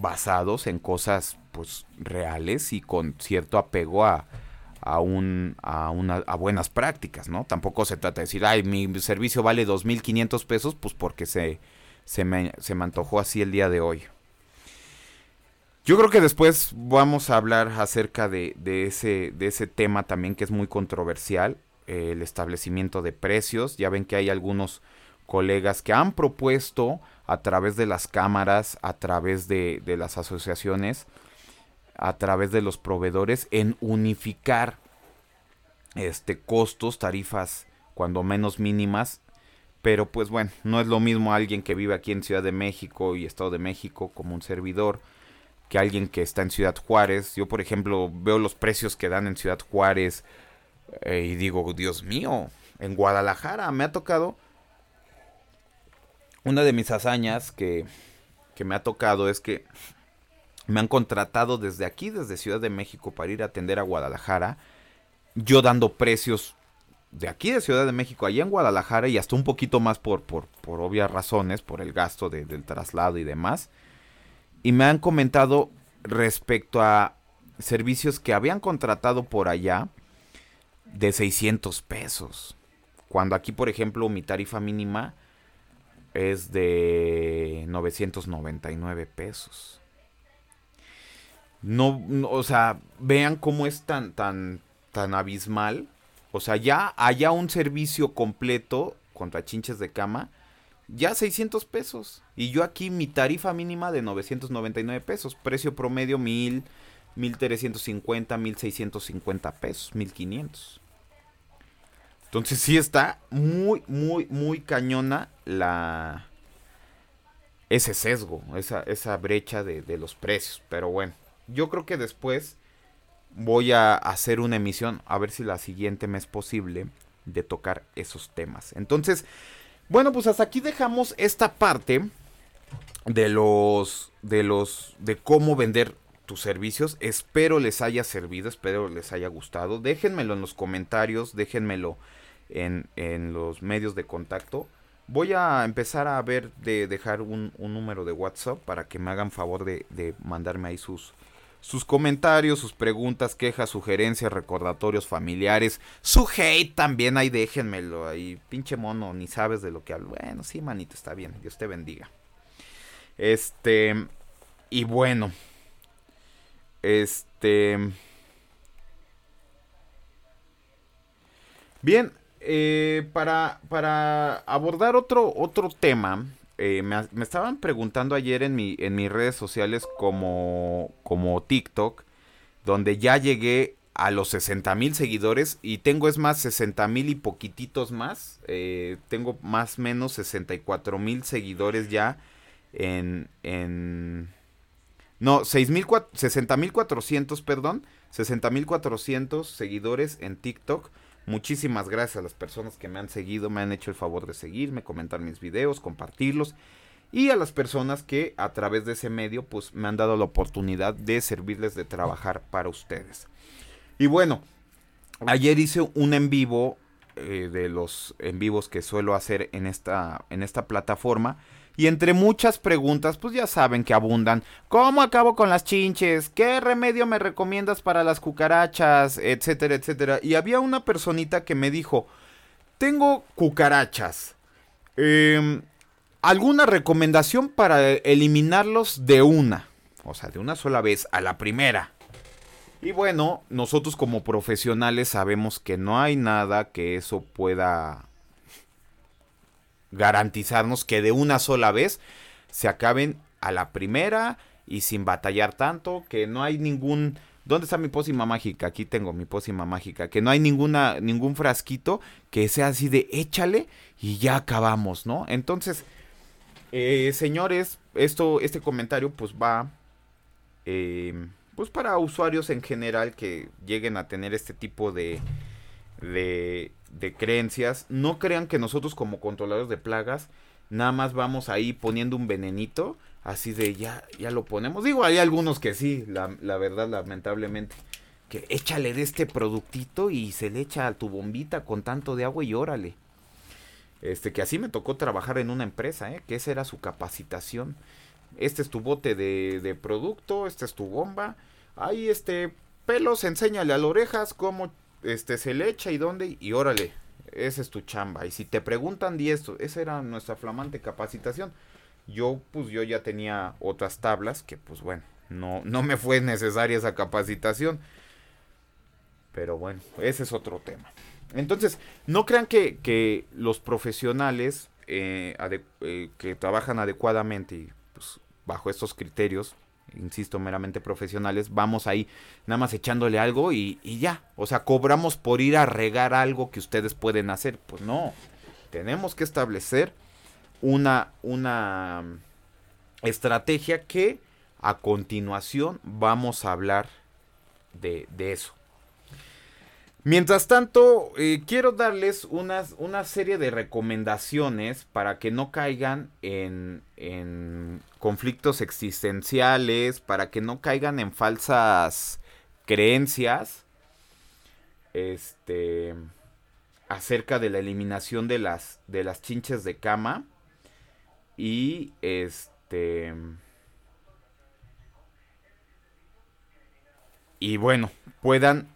basados en cosas pues reales y con cierto apego a, a, un, a, una, a buenas prácticas, ¿no? Tampoco se trata de decir, ay, mi servicio vale 2.500 pesos, pues porque se, se, me, se me antojó así el día de hoy. Yo creo que después vamos a hablar acerca de, de, ese, de ese tema también que es muy controversial, el establecimiento de precios. Ya ven que hay algunos colegas que han propuesto a través de las cámaras, a través de, de las asociaciones, a través de los proveedores en unificar este costos, tarifas cuando menos mínimas, pero pues bueno, no es lo mismo alguien que vive aquí en Ciudad de México y Estado de México como un servidor que alguien que está en Ciudad Juárez. Yo, por ejemplo, veo los precios que dan en Ciudad Juárez eh, y digo, Dios mío, en Guadalajara me ha tocado una de mis hazañas que, que me ha tocado es que me han contratado desde aquí, desde Ciudad de México, para ir a atender a Guadalajara. Yo dando precios de aquí de Ciudad de México, allá en Guadalajara, y hasta un poquito más por, por, por obvias razones, por el gasto del traslado y demás. Y me han comentado respecto a servicios que habían contratado por allá de 600 pesos. Cuando aquí, por ejemplo, mi tarifa mínima es de 999 pesos. No, o sea, vean cómo es tan, tan, tan abismal. O sea, ya haya un servicio completo contra chinches de cama, ya 600 pesos. Y yo aquí mi tarifa mínima de 999 pesos. Precio promedio 1000, 1350, 1650 pesos, 1500. Entonces sí está muy, muy, muy cañona la... Ese sesgo, esa, esa brecha de los precios. Pero bueno yo creo que después voy a hacer una emisión, a ver si la siguiente me es posible, de tocar esos temas. Entonces, bueno, pues hasta aquí dejamos esta parte de los, de los, de cómo vender tus servicios. Espero les haya servido, espero les haya gustado. Déjenmelo en los comentarios, déjenmelo en, en los medios de contacto. Voy a empezar a ver de dejar un, un número de WhatsApp para que me hagan favor de, de mandarme ahí sus, sus comentarios, sus preguntas, quejas, sugerencias, recordatorios familiares, su hate también ahí déjenmelo ahí, pinche mono, ni sabes de lo que hablo. Bueno, sí, manito, está bien, Dios te bendiga. Este, y bueno, este... Bien, eh, para, para abordar otro, otro tema, eh, me, estaban preguntando ayer en, mi, en mis redes sociales como, como TikTok, donde ya llegué a los 60 mil seguidores y tengo es más 60 mil y poquititos más. Eh, tengo más o menos 64 mil seguidores ya en... en no, 60 mil 400, perdón. 60 mil 400 seguidores en TikTok. Muchísimas gracias a las personas que me han seguido, me han hecho el favor de seguirme, comentar mis videos, compartirlos. Y a las personas que a través de ese medio pues me han dado la oportunidad de servirles de trabajar para ustedes. Y bueno, ayer hice un en vivo eh, de los en vivos que suelo hacer en esta, en esta plataforma y entre muchas preguntas, pues ya saben que abundan. ¿Cómo acabo con las chinches? ¿Qué remedio me recomiendas para las cucarachas? Etcétera, etcétera. Y había una personita que me dijo, tengo cucarachas. Em, ¿Alguna recomendación para eliminarlos de una? O sea, de una sola vez, a la primera. Y bueno, nosotros como profesionales sabemos que no hay nada que eso pueda garantizarnos que de una sola vez se acaben a la primera y sin batallar tanto, que no hay ningún ¿Dónde está mi pócima mágica? Aquí tengo mi pócima mágica. Que no hay ninguna, ningún frasquito que sea así de échale y ya acabamos, ¿no? Entonces, eh, señores, esto, este comentario pues va eh, pues para usuarios en general que lleguen a tener este tipo de, de, de creencias. No crean que nosotros como controladores de plagas nada más vamos ahí poniendo un venenito así de ya, ya lo ponemos. Digo, hay algunos que sí, la, la verdad, lamentablemente. Que échale de este productito y se le echa a tu bombita con tanto de agua y órale. Este, que así me tocó trabajar en una empresa, ¿eh? que esa era su capacitación. Este es tu bote de, de producto, esta es tu bomba. Ahí, este, pelos, enséñale a las orejas cómo este, se le echa y dónde, y órale, esa es tu chamba. Y si te preguntan de esto, esa era nuestra flamante capacitación. Yo, pues yo ya tenía otras tablas que, pues bueno, no, no me fue necesaria esa capacitación. Pero bueno, ese es otro tema. Entonces, no crean que, que los profesionales eh, eh, que trabajan adecuadamente y pues, bajo estos criterios, insisto, meramente profesionales, vamos ahí nada más echándole algo y, y, ya. O sea, cobramos por ir a regar algo que ustedes pueden hacer. Pues no, tenemos que establecer una, una estrategia que a continuación vamos a hablar de, de eso. Mientras tanto, eh, quiero darles unas, una serie de recomendaciones para que no caigan en, en, conflictos existenciales, para que no caigan en falsas creencias este, acerca de la eliminación de las, de las chinches de cama. Y este... Y bueno, puedan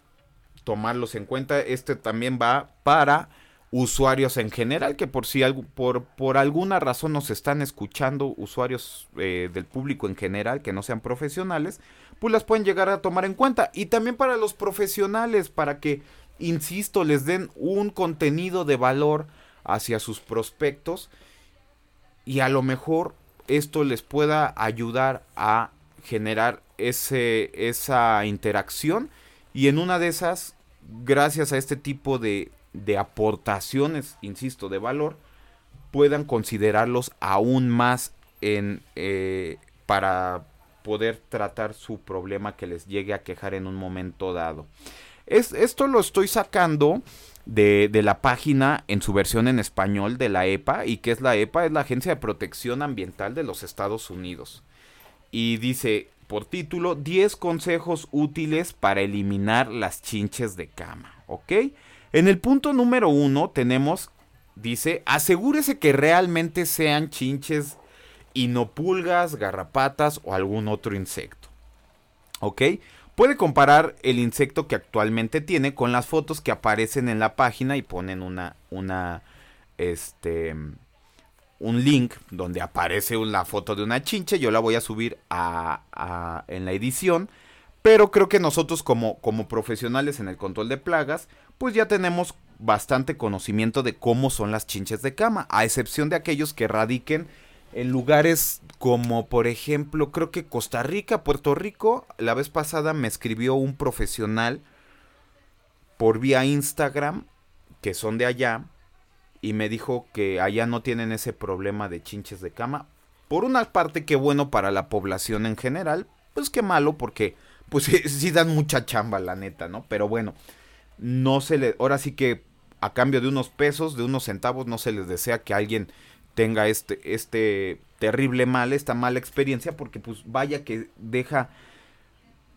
tomarlos en cuenta. Este también va para usuarios en general, que por si por, por alguna razón nos están escuchando, usuarios eh, del público en general, que no sean profesionales, pues las pueden llegar a tomar en cuenta. Y también para los profesionales, para que, insisto, les den un contenido de valor hacia sus prospectos y a lo mejor esto les pueda ayudar a generar ese, esa interacción y en una de esas, gracias a este tipo de, de aportaciones, insisto, de valor, puedan considerarlos aún más en, eh, para poder tratar su problema que les llegue a quejar en un momento dado. Es, esto lo estoy sacando de, de, la página en su versión en español de la EPA. ¿Y qué es la EPA? Es la Agencia de Protección Ambiental de los Estados Unidos. Y dice por título 10 consejos útiles para eliminar las chinches de cama. ¿Ok? En el punto número uno tenemos, dice, asegúrese que realmente sean chinches y no pulgas, garrapatas o algún otro insecto. ¿Ok? Puede comparar el insecto que actualmente tiene con las fotos que aparecen en la página y ponen una, una, este, un link donde aparece una foto de una chinche. Yo la voy a subir a, a, en la edición. Pero creo que nosotros como, como profesionales en el control de plagas, pues ya tenemos bastante conocimiento de cómo son las chinches de cama, a excepción de aquellos que radiquen en lugares como por ejemplo creo que Costa Rica, Puerto Rico. La vez pasada me escribió un profesional por vía Instagram que son de allá y me dijo que allá no tienen ese problema de chinches de cama. Por una parte qué bueno para la población en general, pues qué malo porque pues sí, dan mucha chamba la neta, ¿no? Pero bueno, no se le ahora sí que a cambio de unos pesos, de unos centavos no se les desea que alguien tenga este, este terrible mal, esta mala experiencia, porque pues vaya que deja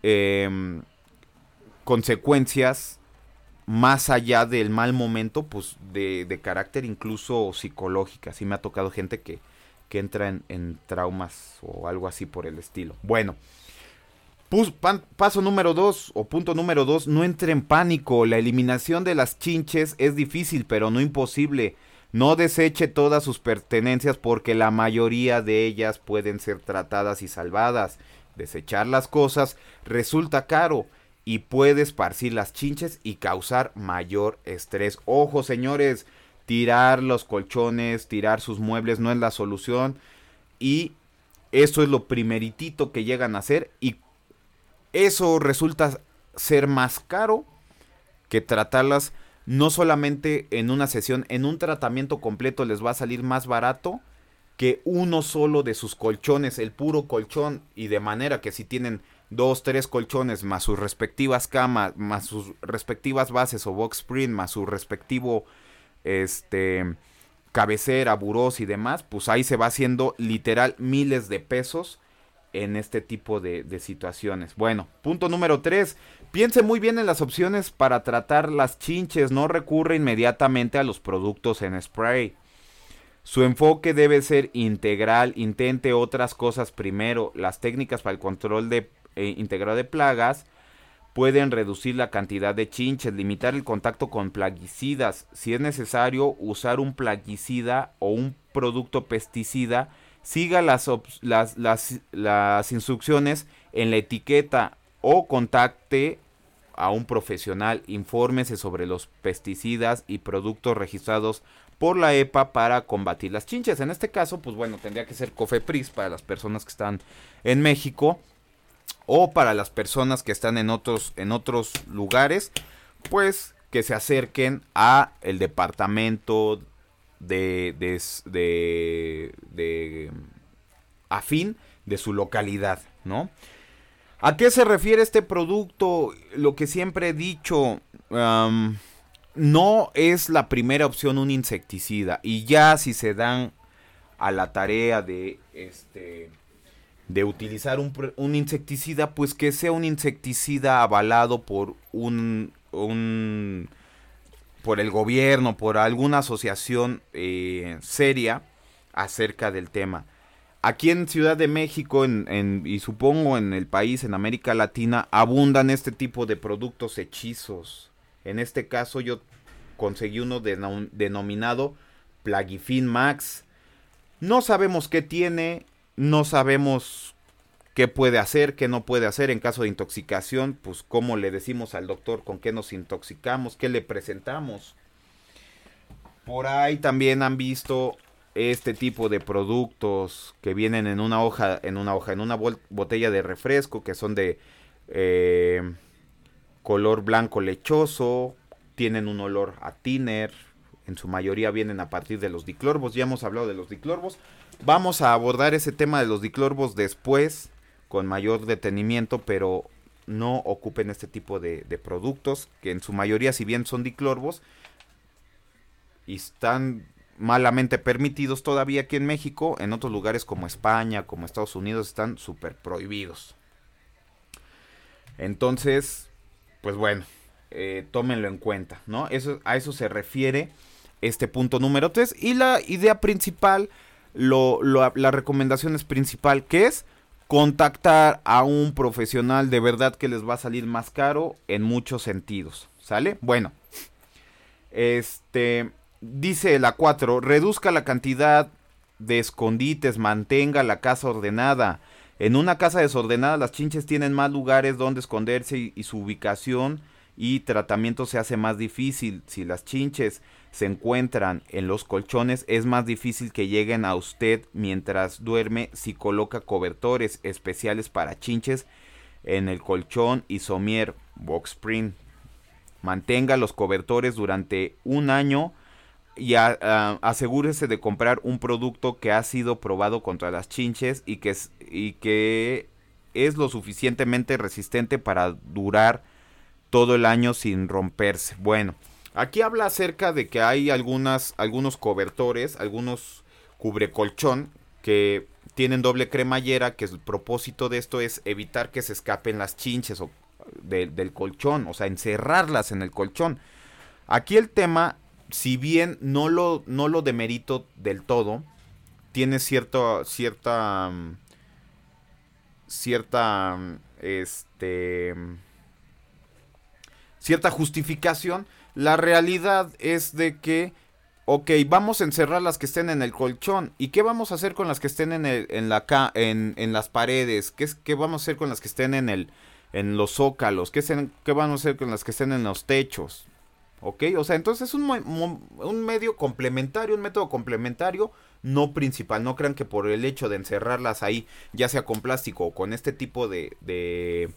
eh, consecuencias más allá del mal momento, pues de, de, carácter incluso psicológico. Así me ha tocado gente que, que entra en, en, traumas o algo así por el estilo. Bueno, paso número dos o punto número dos, no entre en pánico. La eliminación de las chinches es difícil, pero no imposible. No deseche todas sus pertenencias porque la mayoría de ellas pueden ser tratadas y salvadas. Desechar las cosas resulta caro y puede esparcir las chinches y causar mayor estrés. Ojo, señores, tirar los colchones, tirar sus muebles no es la solución y eso es lo primeritito que llegan a hacer y eso resulta ser más caro que tratarlas no solamente en una sesión, en un tratamiento completo les va a salir más barato que uno solo de sus colchones, el puro colchón, y de manera que si tienen dos, tres colchones, más sus respectivas camas, más sus respectivas bases o box spring, más su respectivo este cabecera, burós y demás, pues ahí se va haciendo literal miles de pesos en este tipo de, de situaciones. Bueno, punto número 3. Piense muy bien en las opciones para tratar las chinches. No recurre inmediatamente a los productos en spray. Su enfoque debe ser integral. Intente otras cosas primero. Las técnicas para el control de, eh, integral de plagas pueden reducir la cantidad de chinches, limitar el contacto con plaguicidas. Si es necesario usar un plaguicida o un producto pesticida, siga las, las, las, instrucciones en la etiqueta o contacte a un profesional, infórmese sobre los pesticidas y productos registrados por la EPA para combatir las chinches. En este caso, pues bueno, tendría que ser COFEPRIS para las personas que están en México o para las personas que están en otros en otros lugares, pues que se acerquen a el departamento de, de, de, afín de su localidad, ¿no? ¿A qué se refiere este producto? Lo que siempre he dicho, no es la primera opción un insecticida. Y ya si se dan a la tarea de, este, de utilizar un, un insecticida, pues que sea un insecticida avalado por un, un por el gobierno, por alguna asociación eh, seria acerca del tema. Aquí en Ciudad de México en, y supongo en el país, en América Latina, abundan este tipo de productos hechizos. En este caso yo conseguí uno denominado Plagifin Max. No sabemos qué tiene, no sabemos qué puede hacer, qué no puede hacer en caso de intoxicación, pues cómo le decimos al doctor con qué nos intoxicamos, qué le presentamos. Por ahí también han visto este tipo de productos que vienen en una hoja, en una hoja, en una botella de refresco que son de eh, color blanco lechoso, tienen un olor a tiner, en su mayoría vienen a partir de los diclorbos, ya hemos hablado de los diclorbos. Vamos a abordar ese tema de los diclorbos después con mayor detenimiento, pero no ocupen este tipo de, productos, que en su mayoría, si bien son diclorbos, y están malamente permitidos todavía aquí en México, en otros lugares como España, como Estados Unidos, están súper prohibidos. Entonces, pues bueno, eh, tómenlo en cuenta, ¿no? Eso, a eso se refiere este punto número 3. Y la idea principal, lo, la recomendación es principal, que es contactar a un profesional de verdad que les va a salir más caro en muchos sentidos. ¿Sale? Bueno. Este dice la 4, reduzca la cantidad de escondites, mantenga la casa ordenada. En una casa desordenada las chinches tienen más lugares donde esconderse y su ubicación y tratamiento se hace más difícil. Si las chinches se encuentran en los colchones, es más difícil que lleguen a usted mientras duerme si coloca cobertores especiales para chinches en el colchón y somier box. Mantenga los cobertores durante un año y asegúrese de comprar un producto que ha sido probado contra las chinches y que, es, y que es lo suficientemente resistente para durar todo el año sin romperse. Bueno, Aquí habla acerca de que hay algunas, algunos cobertores, algunos cubrecolchón que tienen doble cremallera, que el propósito de esto es evitar que se escapen las chinches o, del colchón, o sea, encerrarlas en el colchón. Aquí el tema, si bien no lo, no lo demerito del todo, tiene cierto, cierta, cierta, este, cierta justificación, la realidad es de que, ok, vamos a encerrar las que estén en el colchón. ¿Y qué vamos a hacer con las que estén en, el, en, la, en, en las paredes? ¿Qué, ¿Qué vamos a hacer con las que estén en, el, en los zócalos? ¿Qué, ¿Qué vamos a hacer con las que estén en los techos? ¿Ok? O sea, entonces es un, un, medio complementario, un método complementario, no principal. No crean que por el hecho de encerrarlas ahí, ya sea con plástico o con este tipo de, de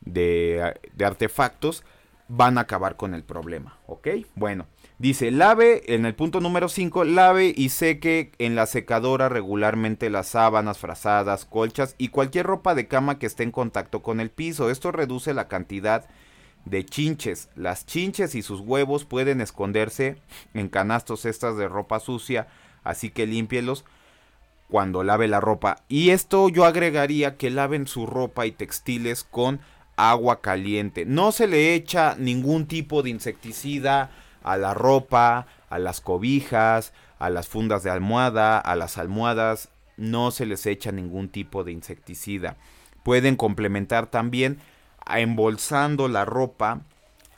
de, de artefactos, van a acabar con el problema, ¿ok? Bueno, dice, lave, en el punto número 5, lave y seque en la secadora regularmente las sábanas, frazadas, colchas y cualquier ropa de cama que esté en contacto con el piso. Esto reduce la cantidad de chinches. Las chinches y sus huevos pueden esconderse en canastos estas de ropa sucia, así que límpielos cuando lave la ropa. Y esto yo agregaría que laven su ropa y textiles con agua caliente. No se le echa ningún tipo de insecticida a la ropa, a las cobijas, a las fundas de almohada, a las almohadas. No se les echa ningún tipo de insecticida. Pueden complementar también embolsando la ropa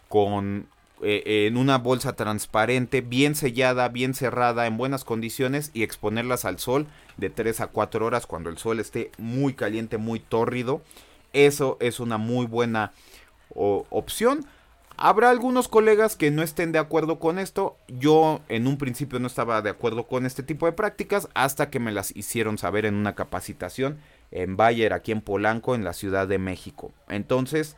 con eh, en una bolsa transparente, bien sellada, bien cerrada, en buenas condiciones y exponerlas al sol de 3 a 4 horas cuando el sol esté muy caliente, muy tórrido eso es una muy buena opción. Habrá algunos colegas que no estén de acuerdo con esto. Yo en un principio no estaba de acuerdo con este tipo de prácticas hasta que me las hicieron saber en una capacitación en Bayer, aquí en Polanco, en la Ciudad de México. Entonces,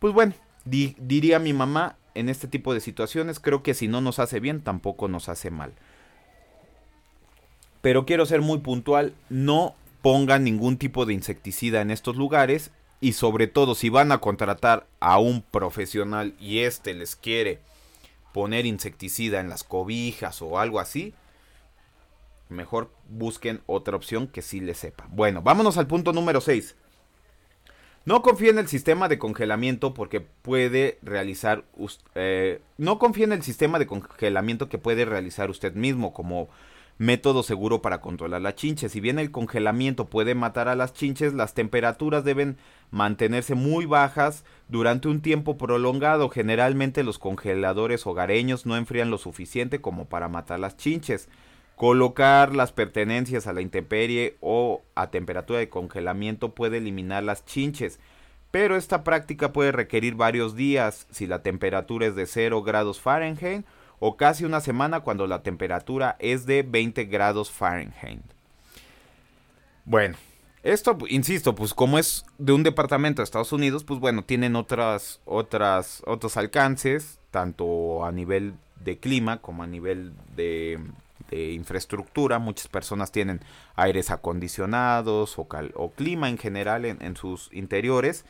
pues bueno, diría mi mamá, en este tipo de situaciones creo que si no nos hace bien, tampoco nos hace mal. Pero quiero ser muy puntual, no pongan ningún tipo de insecticida en estos lugares y sobre todo si van a contratar a un profesional y este les quiere poner insecticida en las cobijas o algo así, mejor busquen otra opción que sí les sepa. Bueno, vámonos al punto número 6. No confíe en el sistema de congelamiento porque puede realizar eh, no confíe en el sistema de congelamiento que puede realizar usted mismo como método seguro para controlar las chinches. Si bien el congelamiento puede matar a las chinches, las temperaturas deben mantenerse muy bajas durante un tiempo prolongado. Generalmente los congeladores hogareños no enfrían lo suficiente como para matar las chinches. Colocar las pertenencias a la intemperie o a temperatura de congelamiento puede eliminar las chinches, pero esta práctica puede requerir varios días si la temperatura es de 0 grados Fahrenheit o casi una semana cuando la temperatura es de 20 grados Fahrenheit. Bueno, esto, insisto, pues como es de un departamento de Estados Unidos, pues bueno, tienen otras, otras, otros alcances, tanto a nivel de clima como a nivel de, infraestructura. Muchas personas tienen aires acondicionados o, o clima en general en, en, sus interiores.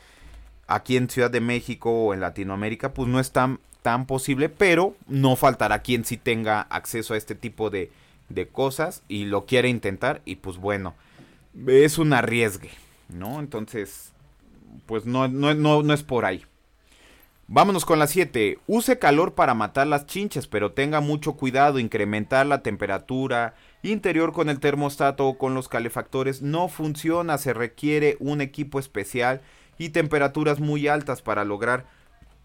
Aquí en Ciudad de México o en Latinoamérica, pues no están tan posible, pero no faltará quien sí tenga acceso a este tipo de, de cosas y lo quiere intentar y pues bueno, es un arriesgue, ¿no? Entonces, pues no, no, no, no es por ahí. Vámonos con la 7. Use calor para matar las chinches, pero tenga mucho cuidado. Incrementar la temperatura interior con el termostato o con los calefactores no funciona. Se requiere un equipo especial y temperaturas muy altas para lograr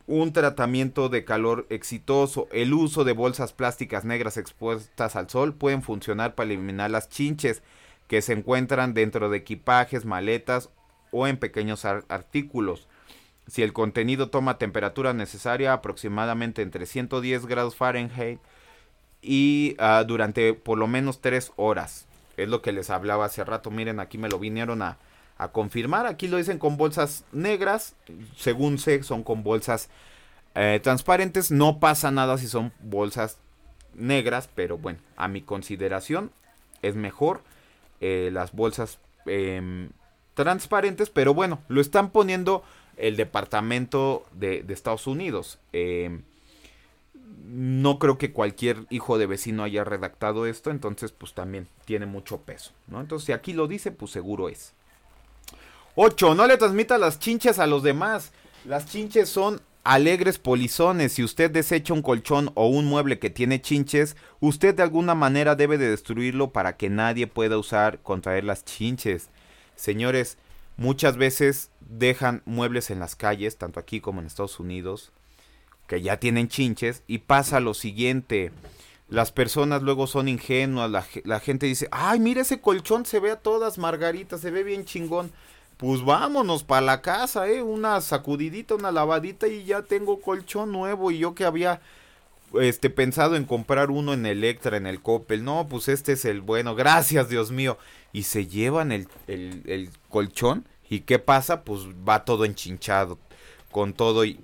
un tratamiento de calor exitoso, el uso de bolsas plásticas negras expuestas al sol pueden funcionar para eliminar las chinches que se encuentran dentro de equipajes, maletas o en pequeños artículos. Si el contenido toma temperatura necesaria aproximadamente entre 110 grados Fahrenheit y ah, durante por lo menos 3 horas. Es lo que les hablaba hace rato. Miren, aquí me lo vinieron a, a confirmar. Aquí lo dicen con bolsas negras. Según sé, son con bolsas eh, transparentes. No pasa nada si son bolsas negras. Pero bueno, a mi consideración es mejor eh, las bolsas em, transparentes. Pero bueno, lo están poniendo el departamento de, Estados Unidos. Em, no creo que cualquier hijo de vecino haya redactado esto, entonces pues también tiene mucho peso, ¿no? Entonces si aquí lo dice, pues seguro es. 8. No le transmita las chinches a los demás. Las chinches son alegres polizones. Si usted desecha un colchón o un mueble que tiene chinches, usted de alguna manera debe de destruirlo para que nadie pueda usar contraer las chinches. Señores, muchas veces dejan muebles en las calles, tanto aquí como en Estados Unidos, que ya tienen chinches, y pasa lo siguiente. Las personas luego son ingenuas, la, gente dice, ay, mira ese colchón, se ve a todas margaritas, se ve bien chingón pues vámonos para la casa, ¿eh? Una sacudidita, una lavadita y ya tengo colchón nuevo y yo que había este pensado en comprar uno en Electra, en el Coppel. No, pues este es el bueno, gracias Dios mío. Y se llevan el, el, el colchón ¿Y qué pasa? Pues va todo enchinchado, con todo y,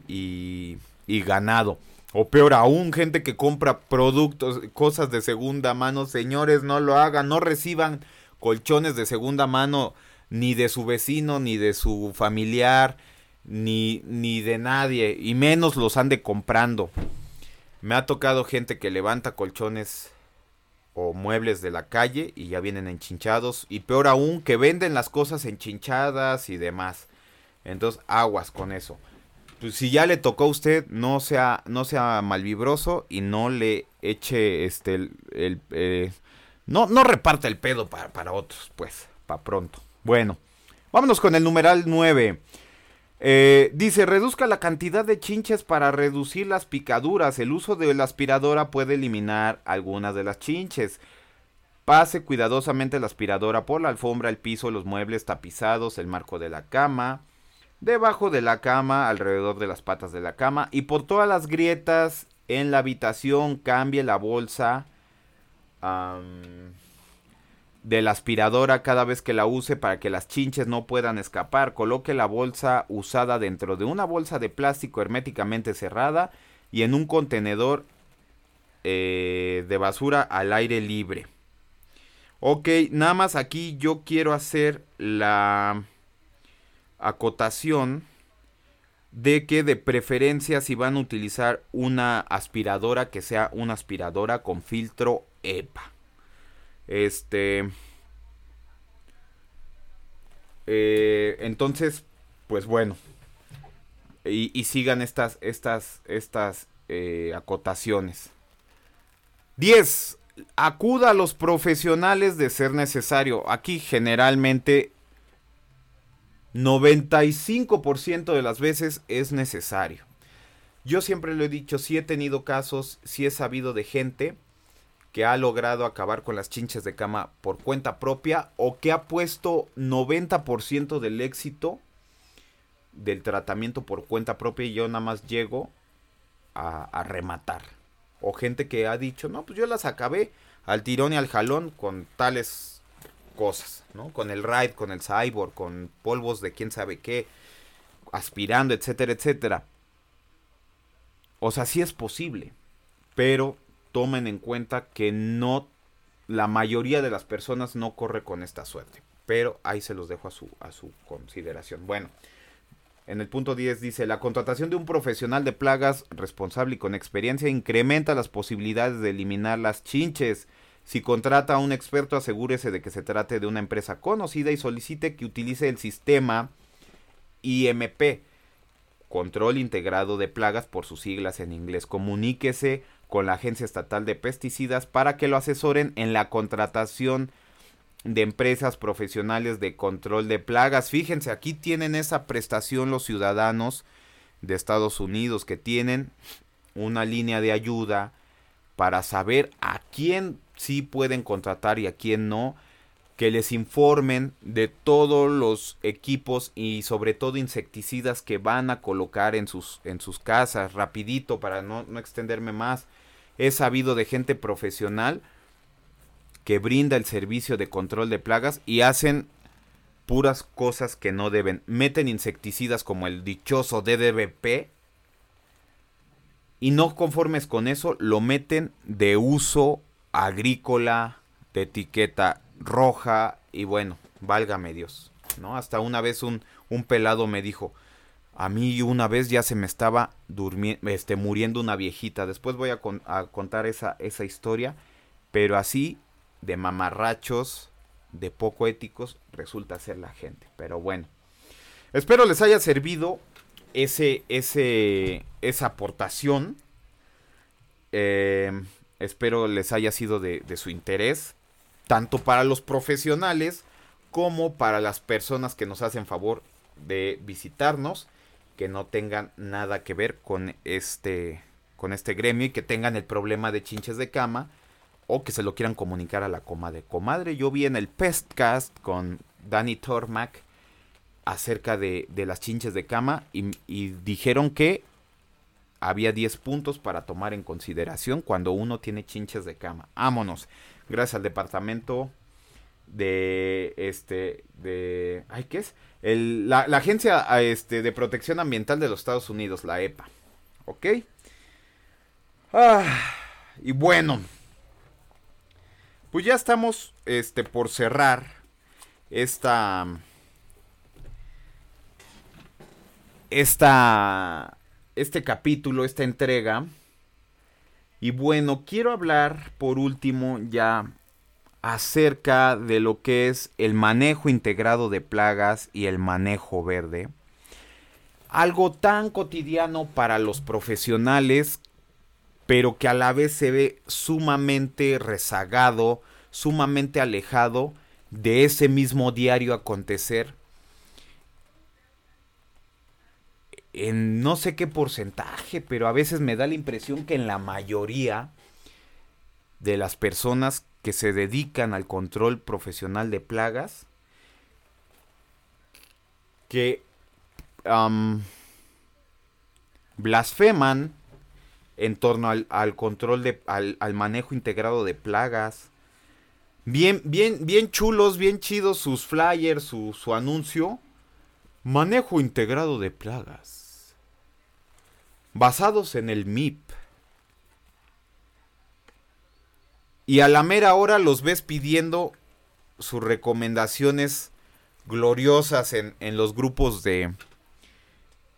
y, ganado. O peor aún, gente que compra productos, cosas de segunda mano. Señores, no lo hagan, no reciban colchones de segunda mano ni de su vecino, ni de su familiar, ni, ni de nadie. Y menos los ande comprando. Me ha tocado gente que levanta colchones o muebles de la calle y ya vienen enchinchados. Y peor aún, que venden las cosas enchinchadas y demás. Entonces, aguas con eso. Pues, si ya le tocó a usted, no sea, no sea malvibroso y no le eche este el, eh, no, no reparte el pedo para, para otros, pues, para pronto. Bueno, vámonos con el numeral 9. Eh, dice, reduzca la cantidad de chinches para reducir las picaduras. El uso de la aspiradora puede eliminar algunas de las chinches. Pase cuidadosamente la aspiradora por la alfombra, el piso, los muebles tapizados, el marco de la cama, debajo de la cama, alrededor de las patas de la cama y por todas las grietas en la habitación. Cambie la bolsa de la aspiradora cada vez que la use para que las chinches no puedan escapar. Coloque la bolsa usada dentro de una bolsa de plástico herméticamente cerrada y en un contenedor eh, de basura al aire libre. Ok, nada más aquí yo quiero hacer la acotación de que de preferencia si van a utilizar una aspiradora que sea una aspiradora con filtro EPA. Este. Eh, entonces, pues bueno. Y, sigan estas, estas, estas eh, acotaciones. 10. Acuda a los profesionales de ser necesario. Aquí generalmente 95% de las veces es necesario. Yo siempre lo he dicho, si he tenido casos, si he sabido de gente que ha logrado acabar con las chinches de cama por cuenta propia o que ha puesto 90% del éxito del tratamiento por cuenta propia y yo nada más llego a, rematar. O gente que ha dicho, no, pues yo las acabé al tirón y al jalón con tales cosas, ¿no? Con el ride, con el cyborg, con polvos de quién sabe qué, aspirando, etcétera, etcétera. O sea, sí es posible, pero tomen en cuenta que no la mayoría de las personas no corre con esta suerte. Pero ahí se los dejo a su, a su consideración. Bueno, en el punto 10 dice, la contratación de un profesional de plagas responsable y con experiencia incrementa las posibilidades de eliminar las chinches. Si contrata a un experto, asegúrese de que se trate de una empresa conocida y solicite que utilice el sistema IMP, Control Integrado de Plagas por sus siglas en inglés. Comuníquese con la Agencia Estatal de Pesticidas para que lo asesoren en la contratación de empresas profesionales de control de plagas. Fíjense, aquí tienen esa prestación los ciudadanos de Estados Unidos que tienen una línea de ayuda para saber a quién sí pueden contratar y a quién no que les informen de todos los equipos y sobre todo insecticidas que van a colocar en sus, en sus casas, rapidito para no, no extenderme más. He sabido de gente profesional que brinda el servicio de control de plagas y hacen puras cosas que no deben. Meten insecticidas como el dichoso DDBP y no conformes con eso lo meten de uso agrícola, de etiqueta roja y bueno, válgame Dios, ¿no? Hasta una vez un, un pelado me dijo, a mí una vez ya se me estaba este, muriendo una viejita. Después voy a, contar esa, esa historia. Pero así, de mamarrachos, de poco éticos, resulta ser la gente. Pero bueno. Espero les haya servido ese, ese, esa aportación. Eh, espero les haya sido de, de su interés tanto para los profesionales como para las personas que nos hacen favor de visitarnos, que no tengan nada que ver con este con este gremio y que tengan el problema de chinches de cama o que se lo quieran comunicar a la comadre. Comadre, yo vi en el Pestcast con Danny Tormac acerca de, de las chinches de cama y, y dijeron que había 10 puntos para tomar en consideración cuando uno tiene chinches de cama. Vámonos gracias al departamento de este de ay qué es la, agencia este de protección ambiental de los Estados Unidos la EPA ok ah, y bueno pues ya estamos este por cerrar esta esta este capítulo esta entrega. Y bueno quiero hablar por último ya acerca de lo que es el manejo integrado de plagas y el manejo verde. Algo tan cotidiano para los profesionales, pero que a la vez se ve sumamente rezagado, sumamente alejado de ese mismo diario acontecer. En no sé qué porcentaje, pero a veces me da la impresión que en la mayoría de las personas que se dedican al control profesional de plagas, que blasfeman en torno al, control de, al, manejo integrado de plagas. Bien, bien, bien chulos, bien chidos sus flyers, su, su anuncio. Manejo integrado de plagas. Basados en el MIP. Y a la mera hora los ves pidiendo sus recomendaciones gloriosas en, los grupos de,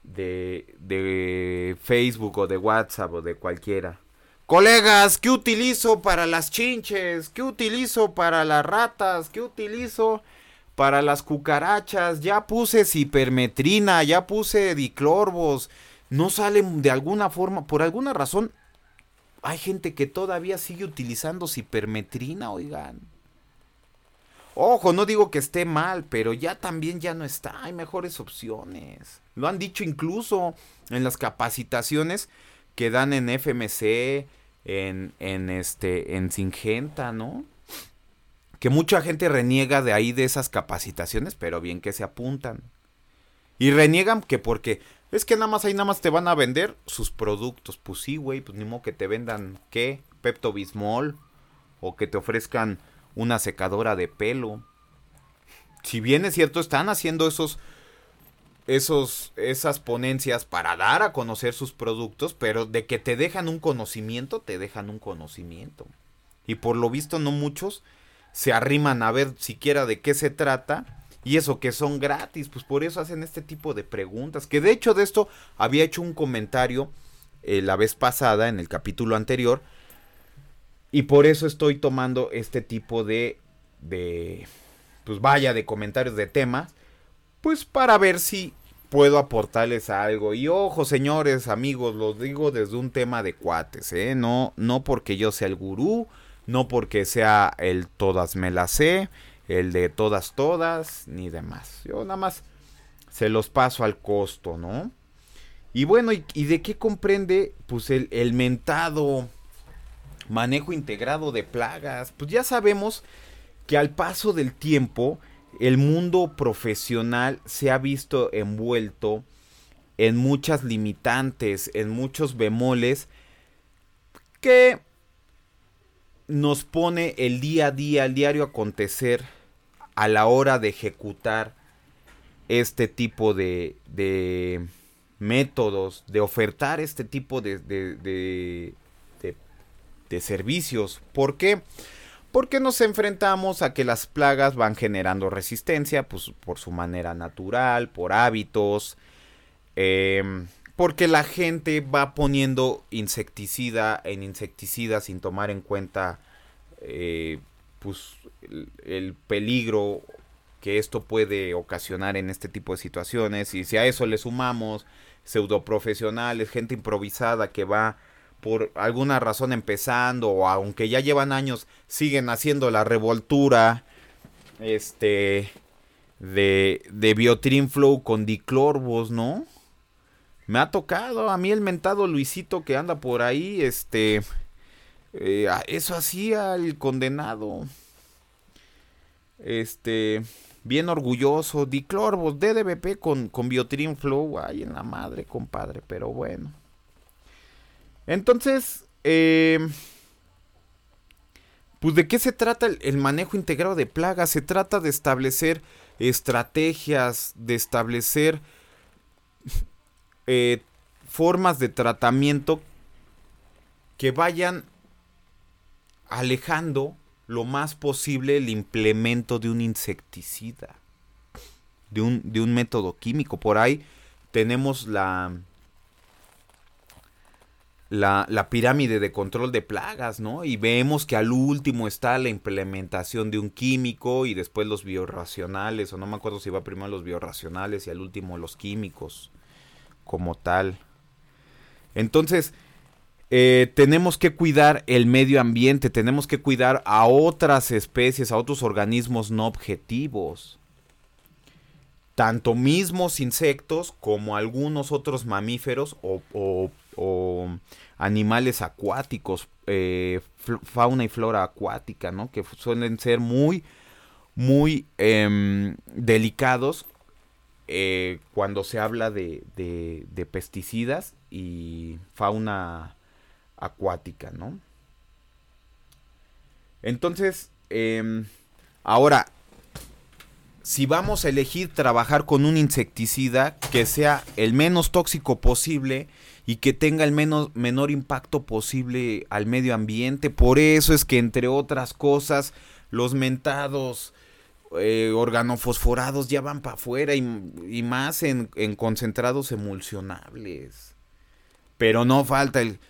de, de Facebook o de WhatsApp o de cualquiera. Colegas, ¿qué utilizo para las chinches? ¿Qué utilizo para las ratas? ¿Qué utilizo para las cucarachas? Ya puse cipermetrina, ya puse diclorvos. No salen de alguna forma, por alguna razón, hay gente que todavía sigue utilizando cipermetrina, oigan. Ojo, no digo que esté mal, pero ya también ya no está. Hay mejores opciones. Lo han dicho incluso en las capacitaciones que dan en FMC, en, en este, en Singenta, ¿no? Que mucha gente reniega de ahí de esas capacitaciones, pero bien que se apuntan. Y reniegan que porque es que nada más ahí nada más te van a vender sus productos. Pues sí, güey, pues ni modo que te vendan, ¿qué? Pepto Bismol. O que te ofrezcan una secadora de pelo. Si bien es cierto, están haciendo esos, esos, esas ponencias para dar a conocer sus productos, pero de que te dejan un conocimiento, te dejan un conocimiento. Y por lo visto no muchos se arriman a ver siquiera de qué se trata y eso que son gratis, pues por eso hacen este tipo de preguntas. Que de hecho de esto había hecho un comentario eh, la vez pasada en el capítulo anterior. Y por eso estoy tomando este tipo de, de, pues vaya, de comentarios de temas. Pues para ver si puedo aportarles algo. Y ojo, señores, amigos, los digo desde un tema de cuates, ¿eh? No, no porque yo sea el gurú, no porque sea el todas me las sé el de todas, todas, ni demás. Yo nada más se los paso al costo, ¿no? Y bueno, ¿y, de qué comprende? Pues el, el, mentado manejo integrado de plagas. Pues ya sabemos que al paso del tiempo el mundo profesional se ha visto envuelto en muchas limitantes, en muchos bemoles que nos pone el día a día, el diario acontecer a la hora de ejecutar este tipo de, de métodos, de ofertar este tipo de, de, de, servicios. ¿Por qué? Porque nos enfrentamos a que las plagas van generando resistencia pues, por su manera natural, por hábitos, em, porque la gente va poniendo insecticida en insecticida sin tomar en cuenta eh, pues, el, peligro que esto puede ocasionar en este tipo de situaciones y si a eso le sumamos pseudoprofesionales, gente improvisada que va por alguna razón empezando o aunque ya llevan años siguen haciendo la revoltura este de, de Biotrin Flow con diclorvos, ¿no? Me ha tocado a mí el mentado Luisito que anda por ahí, este eh, eso hacía el condenado. Este, bien orgulloso. Diclorvos, DDBP con, con Biotrin Flow. Ay, en la madre, compadre, pero bueno. Entonces, eh, pues de qué se trata el, manejo integrado de plagas? Se trata de establecer estrategias, de establecer eh, formas de tratamiento que vayan alejando lo más posible el implemento de un insecticida, de un, de un método químico. Por ahí tenemos la, la, pirámide de control de plagas, ¿no? Y vemos que al último está la implementación de un químico y después los biorracionales, o no me acuerdo si va primero los biorracionales y al último los químicos como tal. Entonces, eh, tenemos que cuidar el medio ambiente, tenemos que cuidar a otras especies, a otros organismos no objetivos. Tanto mismos insectos como algunos otros mamíferos o, animales acuáticos, eh, fauna y flora acuática, ¿no? Que suelen ser muy, muy em, delicados eh, cuando se habla de, de, pesticidas y fauna acuática, ¿no? Entonces, em, ahora, si vamos a elegir trabajar con un insecticida que sea el menos tóxico posible y que tenga el menos, menor impacto posible al medio ambiente, por eso es que entre otras cosas, los mentados eh, organofosforados ya van para afuera y, más en, en concentrados emulsionables. Pero no falta el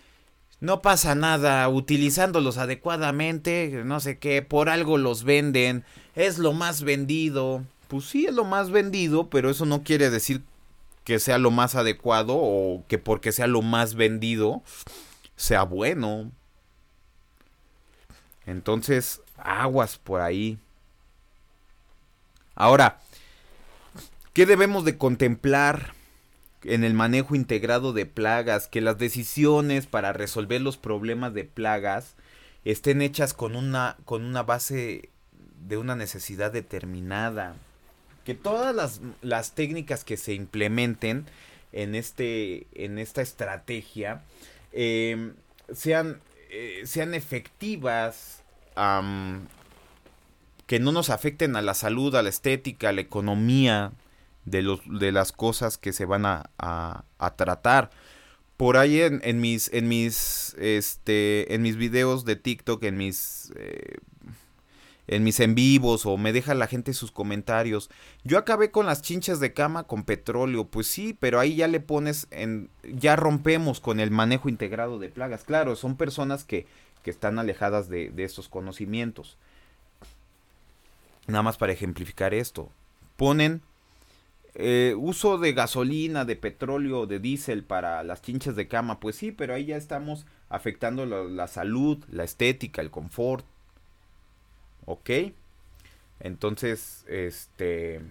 no pasa nada, utilizándolos adecuadamente, no sé qué, por algo los venden, es lo más vendido. Pues sí, es lo más vendido, pero eso no quiere decir que sea lo más adecuado o que porque sea lo más vendido sea bueno. Entonces, aguas por ahí. Ahora, ¿qué debemos de contemplar en el manejo integrado de plagas, que las decisiones para resolver los problemas de plagas estén hechas con una, con una base de una necesidad determinada. Que todas las, técnicas que se implementen en, este, en esta estrategia em, sean, eh, sean efectivas, que no nos afecten a la salud, a la estética, a la economía, de, los, de las cosas que se van a, a, tratar. Por ahí en, en, mis, en, mis, este, en mis videos de TikTok, en mis, eh, en mis en vivos o me deja la gente sus comentarios. Yo acabé con las chinchas de cama con petróleo. Pues sí, pero ahí ya le pones en... Ya rompemos con el manejo integrado de plagas. Claro, son personas que, que están alejadas de, de estos conocimientos. Nada más para ejemplificar esto. Ponen eh, uso de gasolina, de petróleo, de diésel para las chinchas de cama, pues sí, pero ahí ya estamos afectando la, salud, la estética, el confort. ¿Ok? Entonces, este,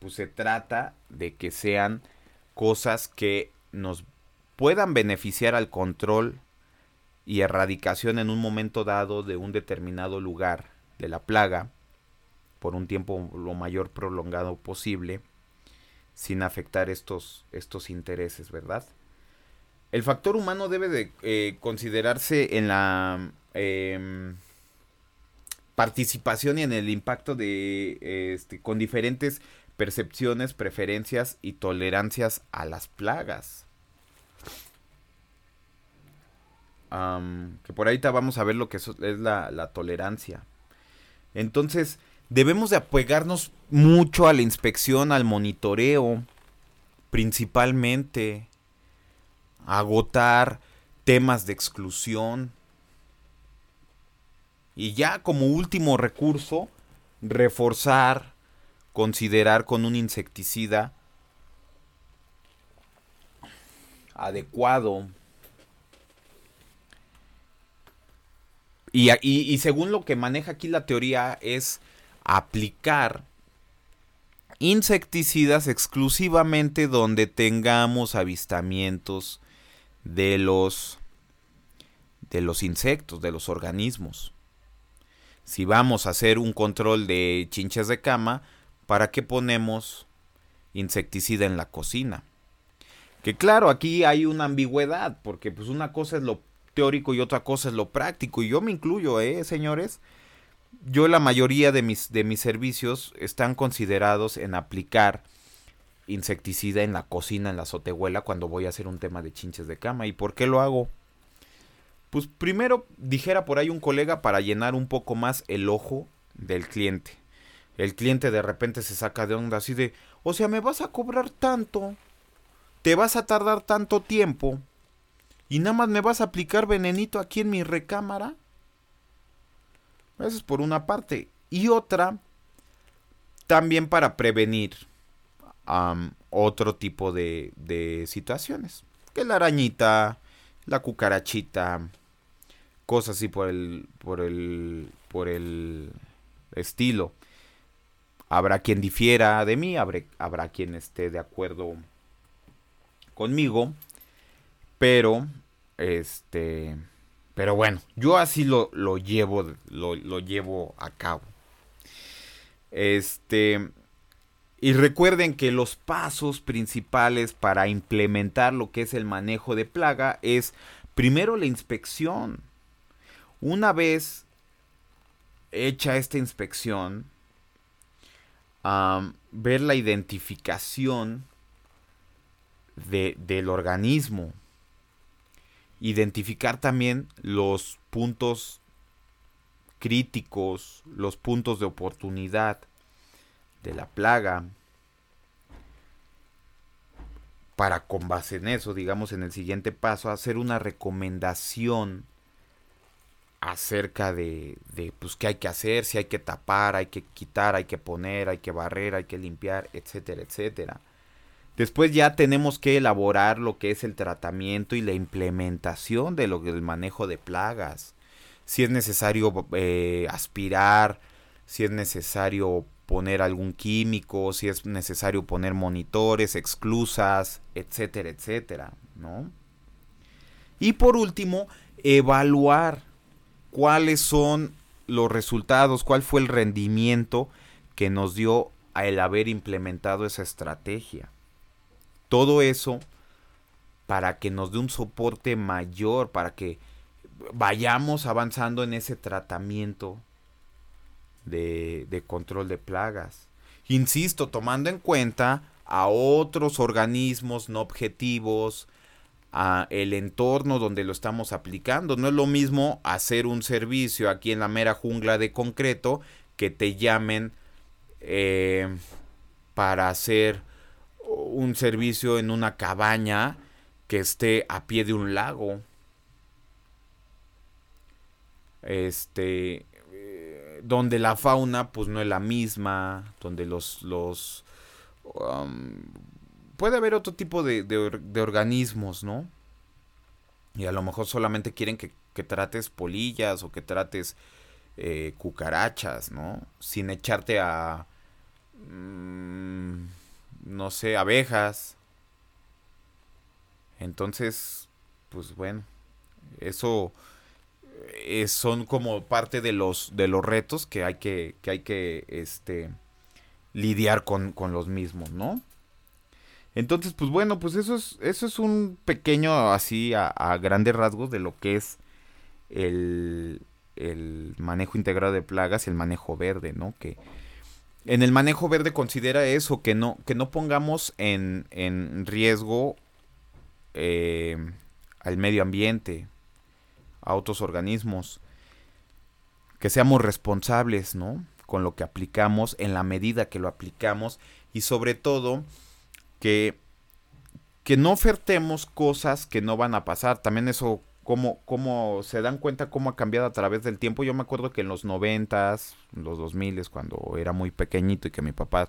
pues se trata de que sean cosas que nos puedan beneficiar al control y erradicación en un momento dado de un determinado lugar de la plaga por un tiempo lo mayor prolongado posible sin afectar estos, estos intereses, ¿verdad? El factor humano debe de eh, considerarse en la em, participación y en el impacto de este, con diferentes percepciones, preferencias y tolerancias a las plagas. que por ahí vamos a ver lo que es, la, la tolerancia. Entonces, debemos de apegarnos mucho a la inspección, al monitoreo, principalmente, agotar temas de exclusión. Y ya como último recurso, reforzar, considerar con un insecticida adecuado. Y, y, según lo que maneja aquí la teoría es aplicar insecticidas exclusivamente donde tengamos avistamientos de los de los insectos, de los organismos. Si vamos a hacer un control de chinches de cama, ¿para qué ponemos insecticida en la cocina? Que claro, aquí hay una ambigüedad, porque pues una cosa es lo teórico y otra cosa es lo práctico. Y yo me incluyo, ¿eh, señores? Yo la mayoría de mis, de mis servicios están considerados en aplicar insecticida en la cocina, en la azotehuela, cuando voy a hacer un tema de chinches de cama. ¿Y por qué lo hago? Pues primero, dijera por ahí un colega, para llenar un poco más el ojo del cliente. El cliente de repente se saca de onda así de, o sea, me vas a cobrar tanto, te vas a tardar tanto tiempo y nada más me vas a aplicar venenito aquí en mi recámara. Eso es por una parte. Y otra, también para prevenir otro tipo de, de situaciones. Que la arañita, la cucarachita, cosas así por el, por el, por el estilo. Habrá quien difiera de mí, habrá, habrá quien esté de acuerdo conmigo, pero, este, pero bueno, yo así lo, lo llevo, lo, lo llevo a cabo. Este, y recuerden que los pasos principales para implementar lo que es el manejo de plaga es primero la inspección. Una vez hecha esta inspección, ver la identificación del organismo. Identificar también los puntos críticos, los puntos de oportunidad de la plaga. Para con base en eso, digamos en el siguiente paso, hacer una recomendación acerca de, de pues qué hay que hacer, si hay que tapar, hay que quitar, hay que poner, hay que barrer, hay que limpiar, etcétera, etcétera. Después ya tenemos que elaborar lo que es el tratamiento y la implementación de lo del manejo de plagas. Si es necesario eh, aspirar, si es necesario poner algún químico, si es necesario poner monitores, exclusas, etcétera, etcétera, ¿no? Y por último, evaluar cuáles son los resultados, cuál fue el rendimiento que nos dio el haber implementado esa estrategia. Todo eso para que nos dé un soporte mayor, para que vayamos avanzando en ese tratamiento de, control de plagas. Insisto, tomando en cuenta a otros organismos no objetivos, a el entorno donde lo estamos aplicando. No es lo mismo hacer un servicio aquí en la mera jungla de concreto que te llamen eh, para hacer un servicio en una cabaña que esté a pie de un lago. Este, eh, donde la fauna pues no es la misma, donde los, los um, puede haber otro tipo de, organismos, ¿no? Y a lo mejor solamente quieren que, trates polillas o que trates eh, cucarachas, ¿no? Sin echarte a, mm, no sé, abejas. Entonces, pues bueno, eso eh, son como parte de los, de los retos que hay que, que hay que este, lidiar con, con los mismos, ¿no? Entonces, pues bueno, pues eso es, eso es un pequeño así a, grandes rasgos de lo que es el, el, manejo integrado de plagas y el manejo verde, ¿no? Que en el manejo verde considera eso, que no, que no pongamos en, en riesgo eh, al medio ambiente, a otros organismos, que seamos responsables, ¿no? Con lo que aplicamos, en la medida que lo aplicamos y sobre todo que, que no ofertemos cosas que no van a pasar. También eso, como, como se dan cuenta cómo ha cambiado a través del tiempo. Yo me acuerdo que en los noventas, los dos miles, cuando era muy pequeñito y que mi papá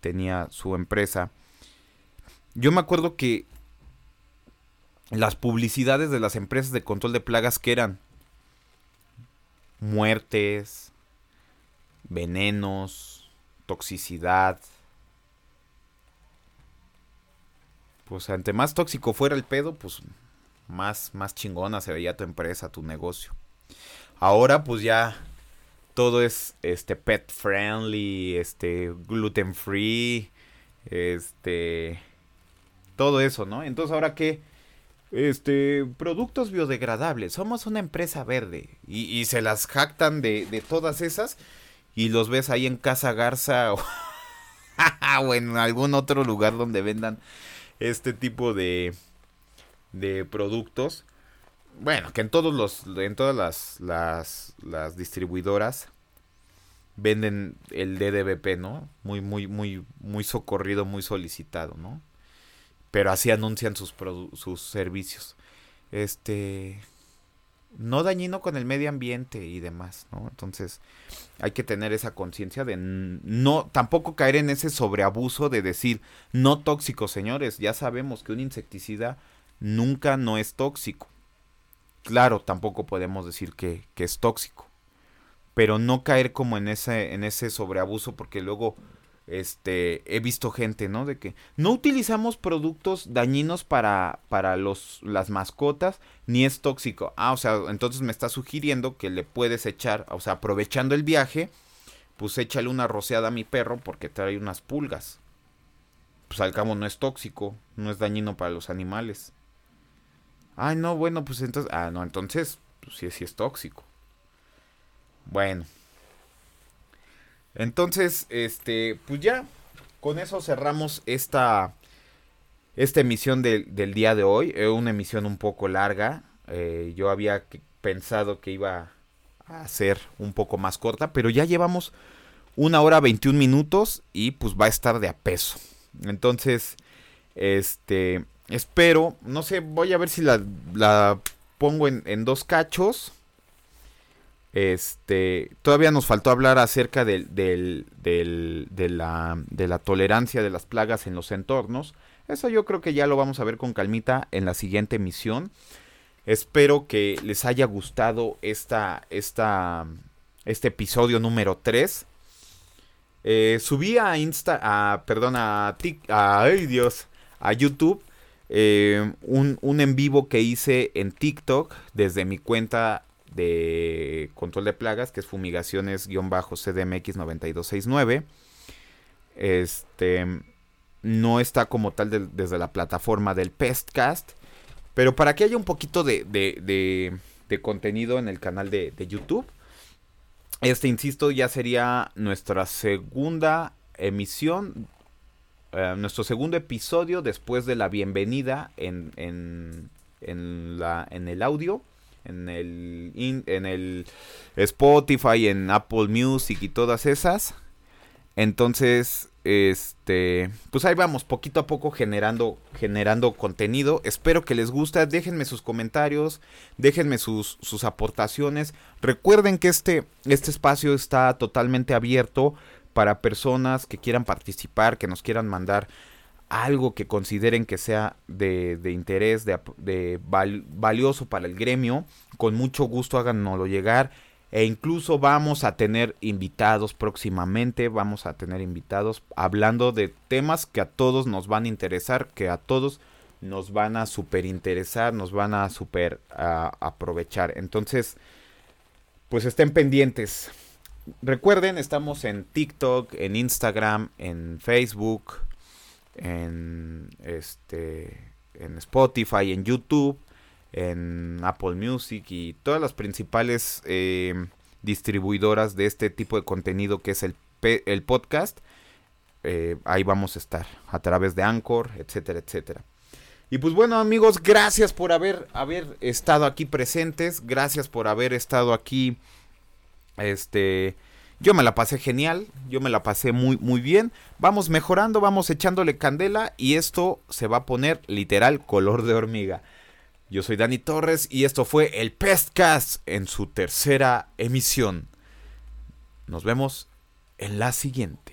tenía su empresa, yo me acuerdo que las publicidades de las empresas de control de plagas que eran muertes, venenos, toxicidad, pues ante más tóxico fuera el pedo, pues más, más chingona se veía tu empresa, tu negocio. Ahora pues ya todo es este pet friendly, este gluten free, este todo eso, ¿no? Entonces ahora qué este, productos biodegradables, somos una empresa verde. Y, se las jactan de, de, todas esas. Y los ves ahí en Casa Garza o, o, en algún otro lugar donde vendan este tipo de, de productos. Bueno, que en todos los, en todas las, las, distribuidoras venden el DDBP, ¿no? Muy, muy, muy, muy socorrido, muy solicitado, ¿no? Pero así anuncian sus, sus servicios. Este, no dañino con el medio ambiente y demás, ¿no? Entonces, hay que tener esa conciencia de no, tampoco caer en ese sobreabuso de decir, no tóxico, señores, ya sabemos que un insecticida nunca no es tóxico. Claro, tampoco podemos decir que, que es tóxico, pero no caer como en ese, en ese sobreabuso porque luego este he visto gente, ¿no? De que no utilizamos productos dañinos para para los las mascotas ni es tóxico. Ah, o sea, entonces me está sugiriendo que le puedes echar, o sea, aprovechando el viaje, pues échale una rociada a mi perro porque trae unas pulgas. Pues al cabo no es tóxico, no es dañino para los animales. Ay, no, bueno, pues entonces, ah, no, entonces pues sí, sí es tóxico. Bueno, entonces, este, pues ya, con eso cerramos esta, esta emisión del día de hoy. Es una emisión un poco larga. Eh, yo había pensado que iba a ser un poco más corta, pero ya llevamos una hora 21 minutos y pues va a estar de a peso. Entonces, este, espero, no sé, voy a ver si la, la pongo en, en dos cachos este, todavía nos faltó hablar acerca del, del, de, la, de la tolerancia de las plagas en los entornos. Eso yo creo que ya lo vamos a ver con calmita en la siguiente emisión. Espero que les haya gustado esta, esta, este episodio número 3. Eh, subí a Insta, a, perdón, a, ay Dios, a YouTube eh, un, un en vivo que hice en TikTok desde mi cuenta de control de plagas, que es fumigaciones-cdmx9269. Este no está como tal desde la plataforma del Pestcast. Pero para que haya un poquito de, de, de, contenido en el canal de, YouTube. Este, insisto, ya sería nuestra segunda emisión. Eh, nuestro segundo episodio después de la bienvenida en, en, en, la, en el audio en el, en el Spotify, en Apple Music y todas esas. Entonces, este, pues ahí vamos, poquito a poco generando, generando contenido. Espero que les guste. Déjenme sus comentarios, déjenme sus, sus aportaciones. Recuerden que este, este espacio está totalmente abierto para personas que quieran participar, que nos quieran mandar algo que consideren que sea de, interés, de, valioso para el gremio, con mucho gusto háganoslo llegar. E incluso vamos a tener invitados próximamente, vamos a tener invitados hablando de temas que a todos nos van a interesar, que a todos nos van a super interesar, nos van a super aprovechar. Entonces, pues estén pendientes. Recuerden, estamos en TikTok, en Instagram, en Facebook, en este en Spotify, en YouTube, en Apple Music y todas las principales eh, distribuidoras de este tipo de contenido que es el, el podcast. Eh, ahí vamos a estar a través de Anchor, etcétera, etcétera. Y pues bueno amigos, gracias por haber, haber estado aquí presentes, gracias por haber estado aquí este yo me la pasé genial, yo me la pasé muy muy bien. Vamos mejorando, vamos echándole candela y esto se va a poner literal color de hormiga. Yo soy Dani Torres y esto fue el Pestcast en su tercera emisión. Nos vemos en la siguiente.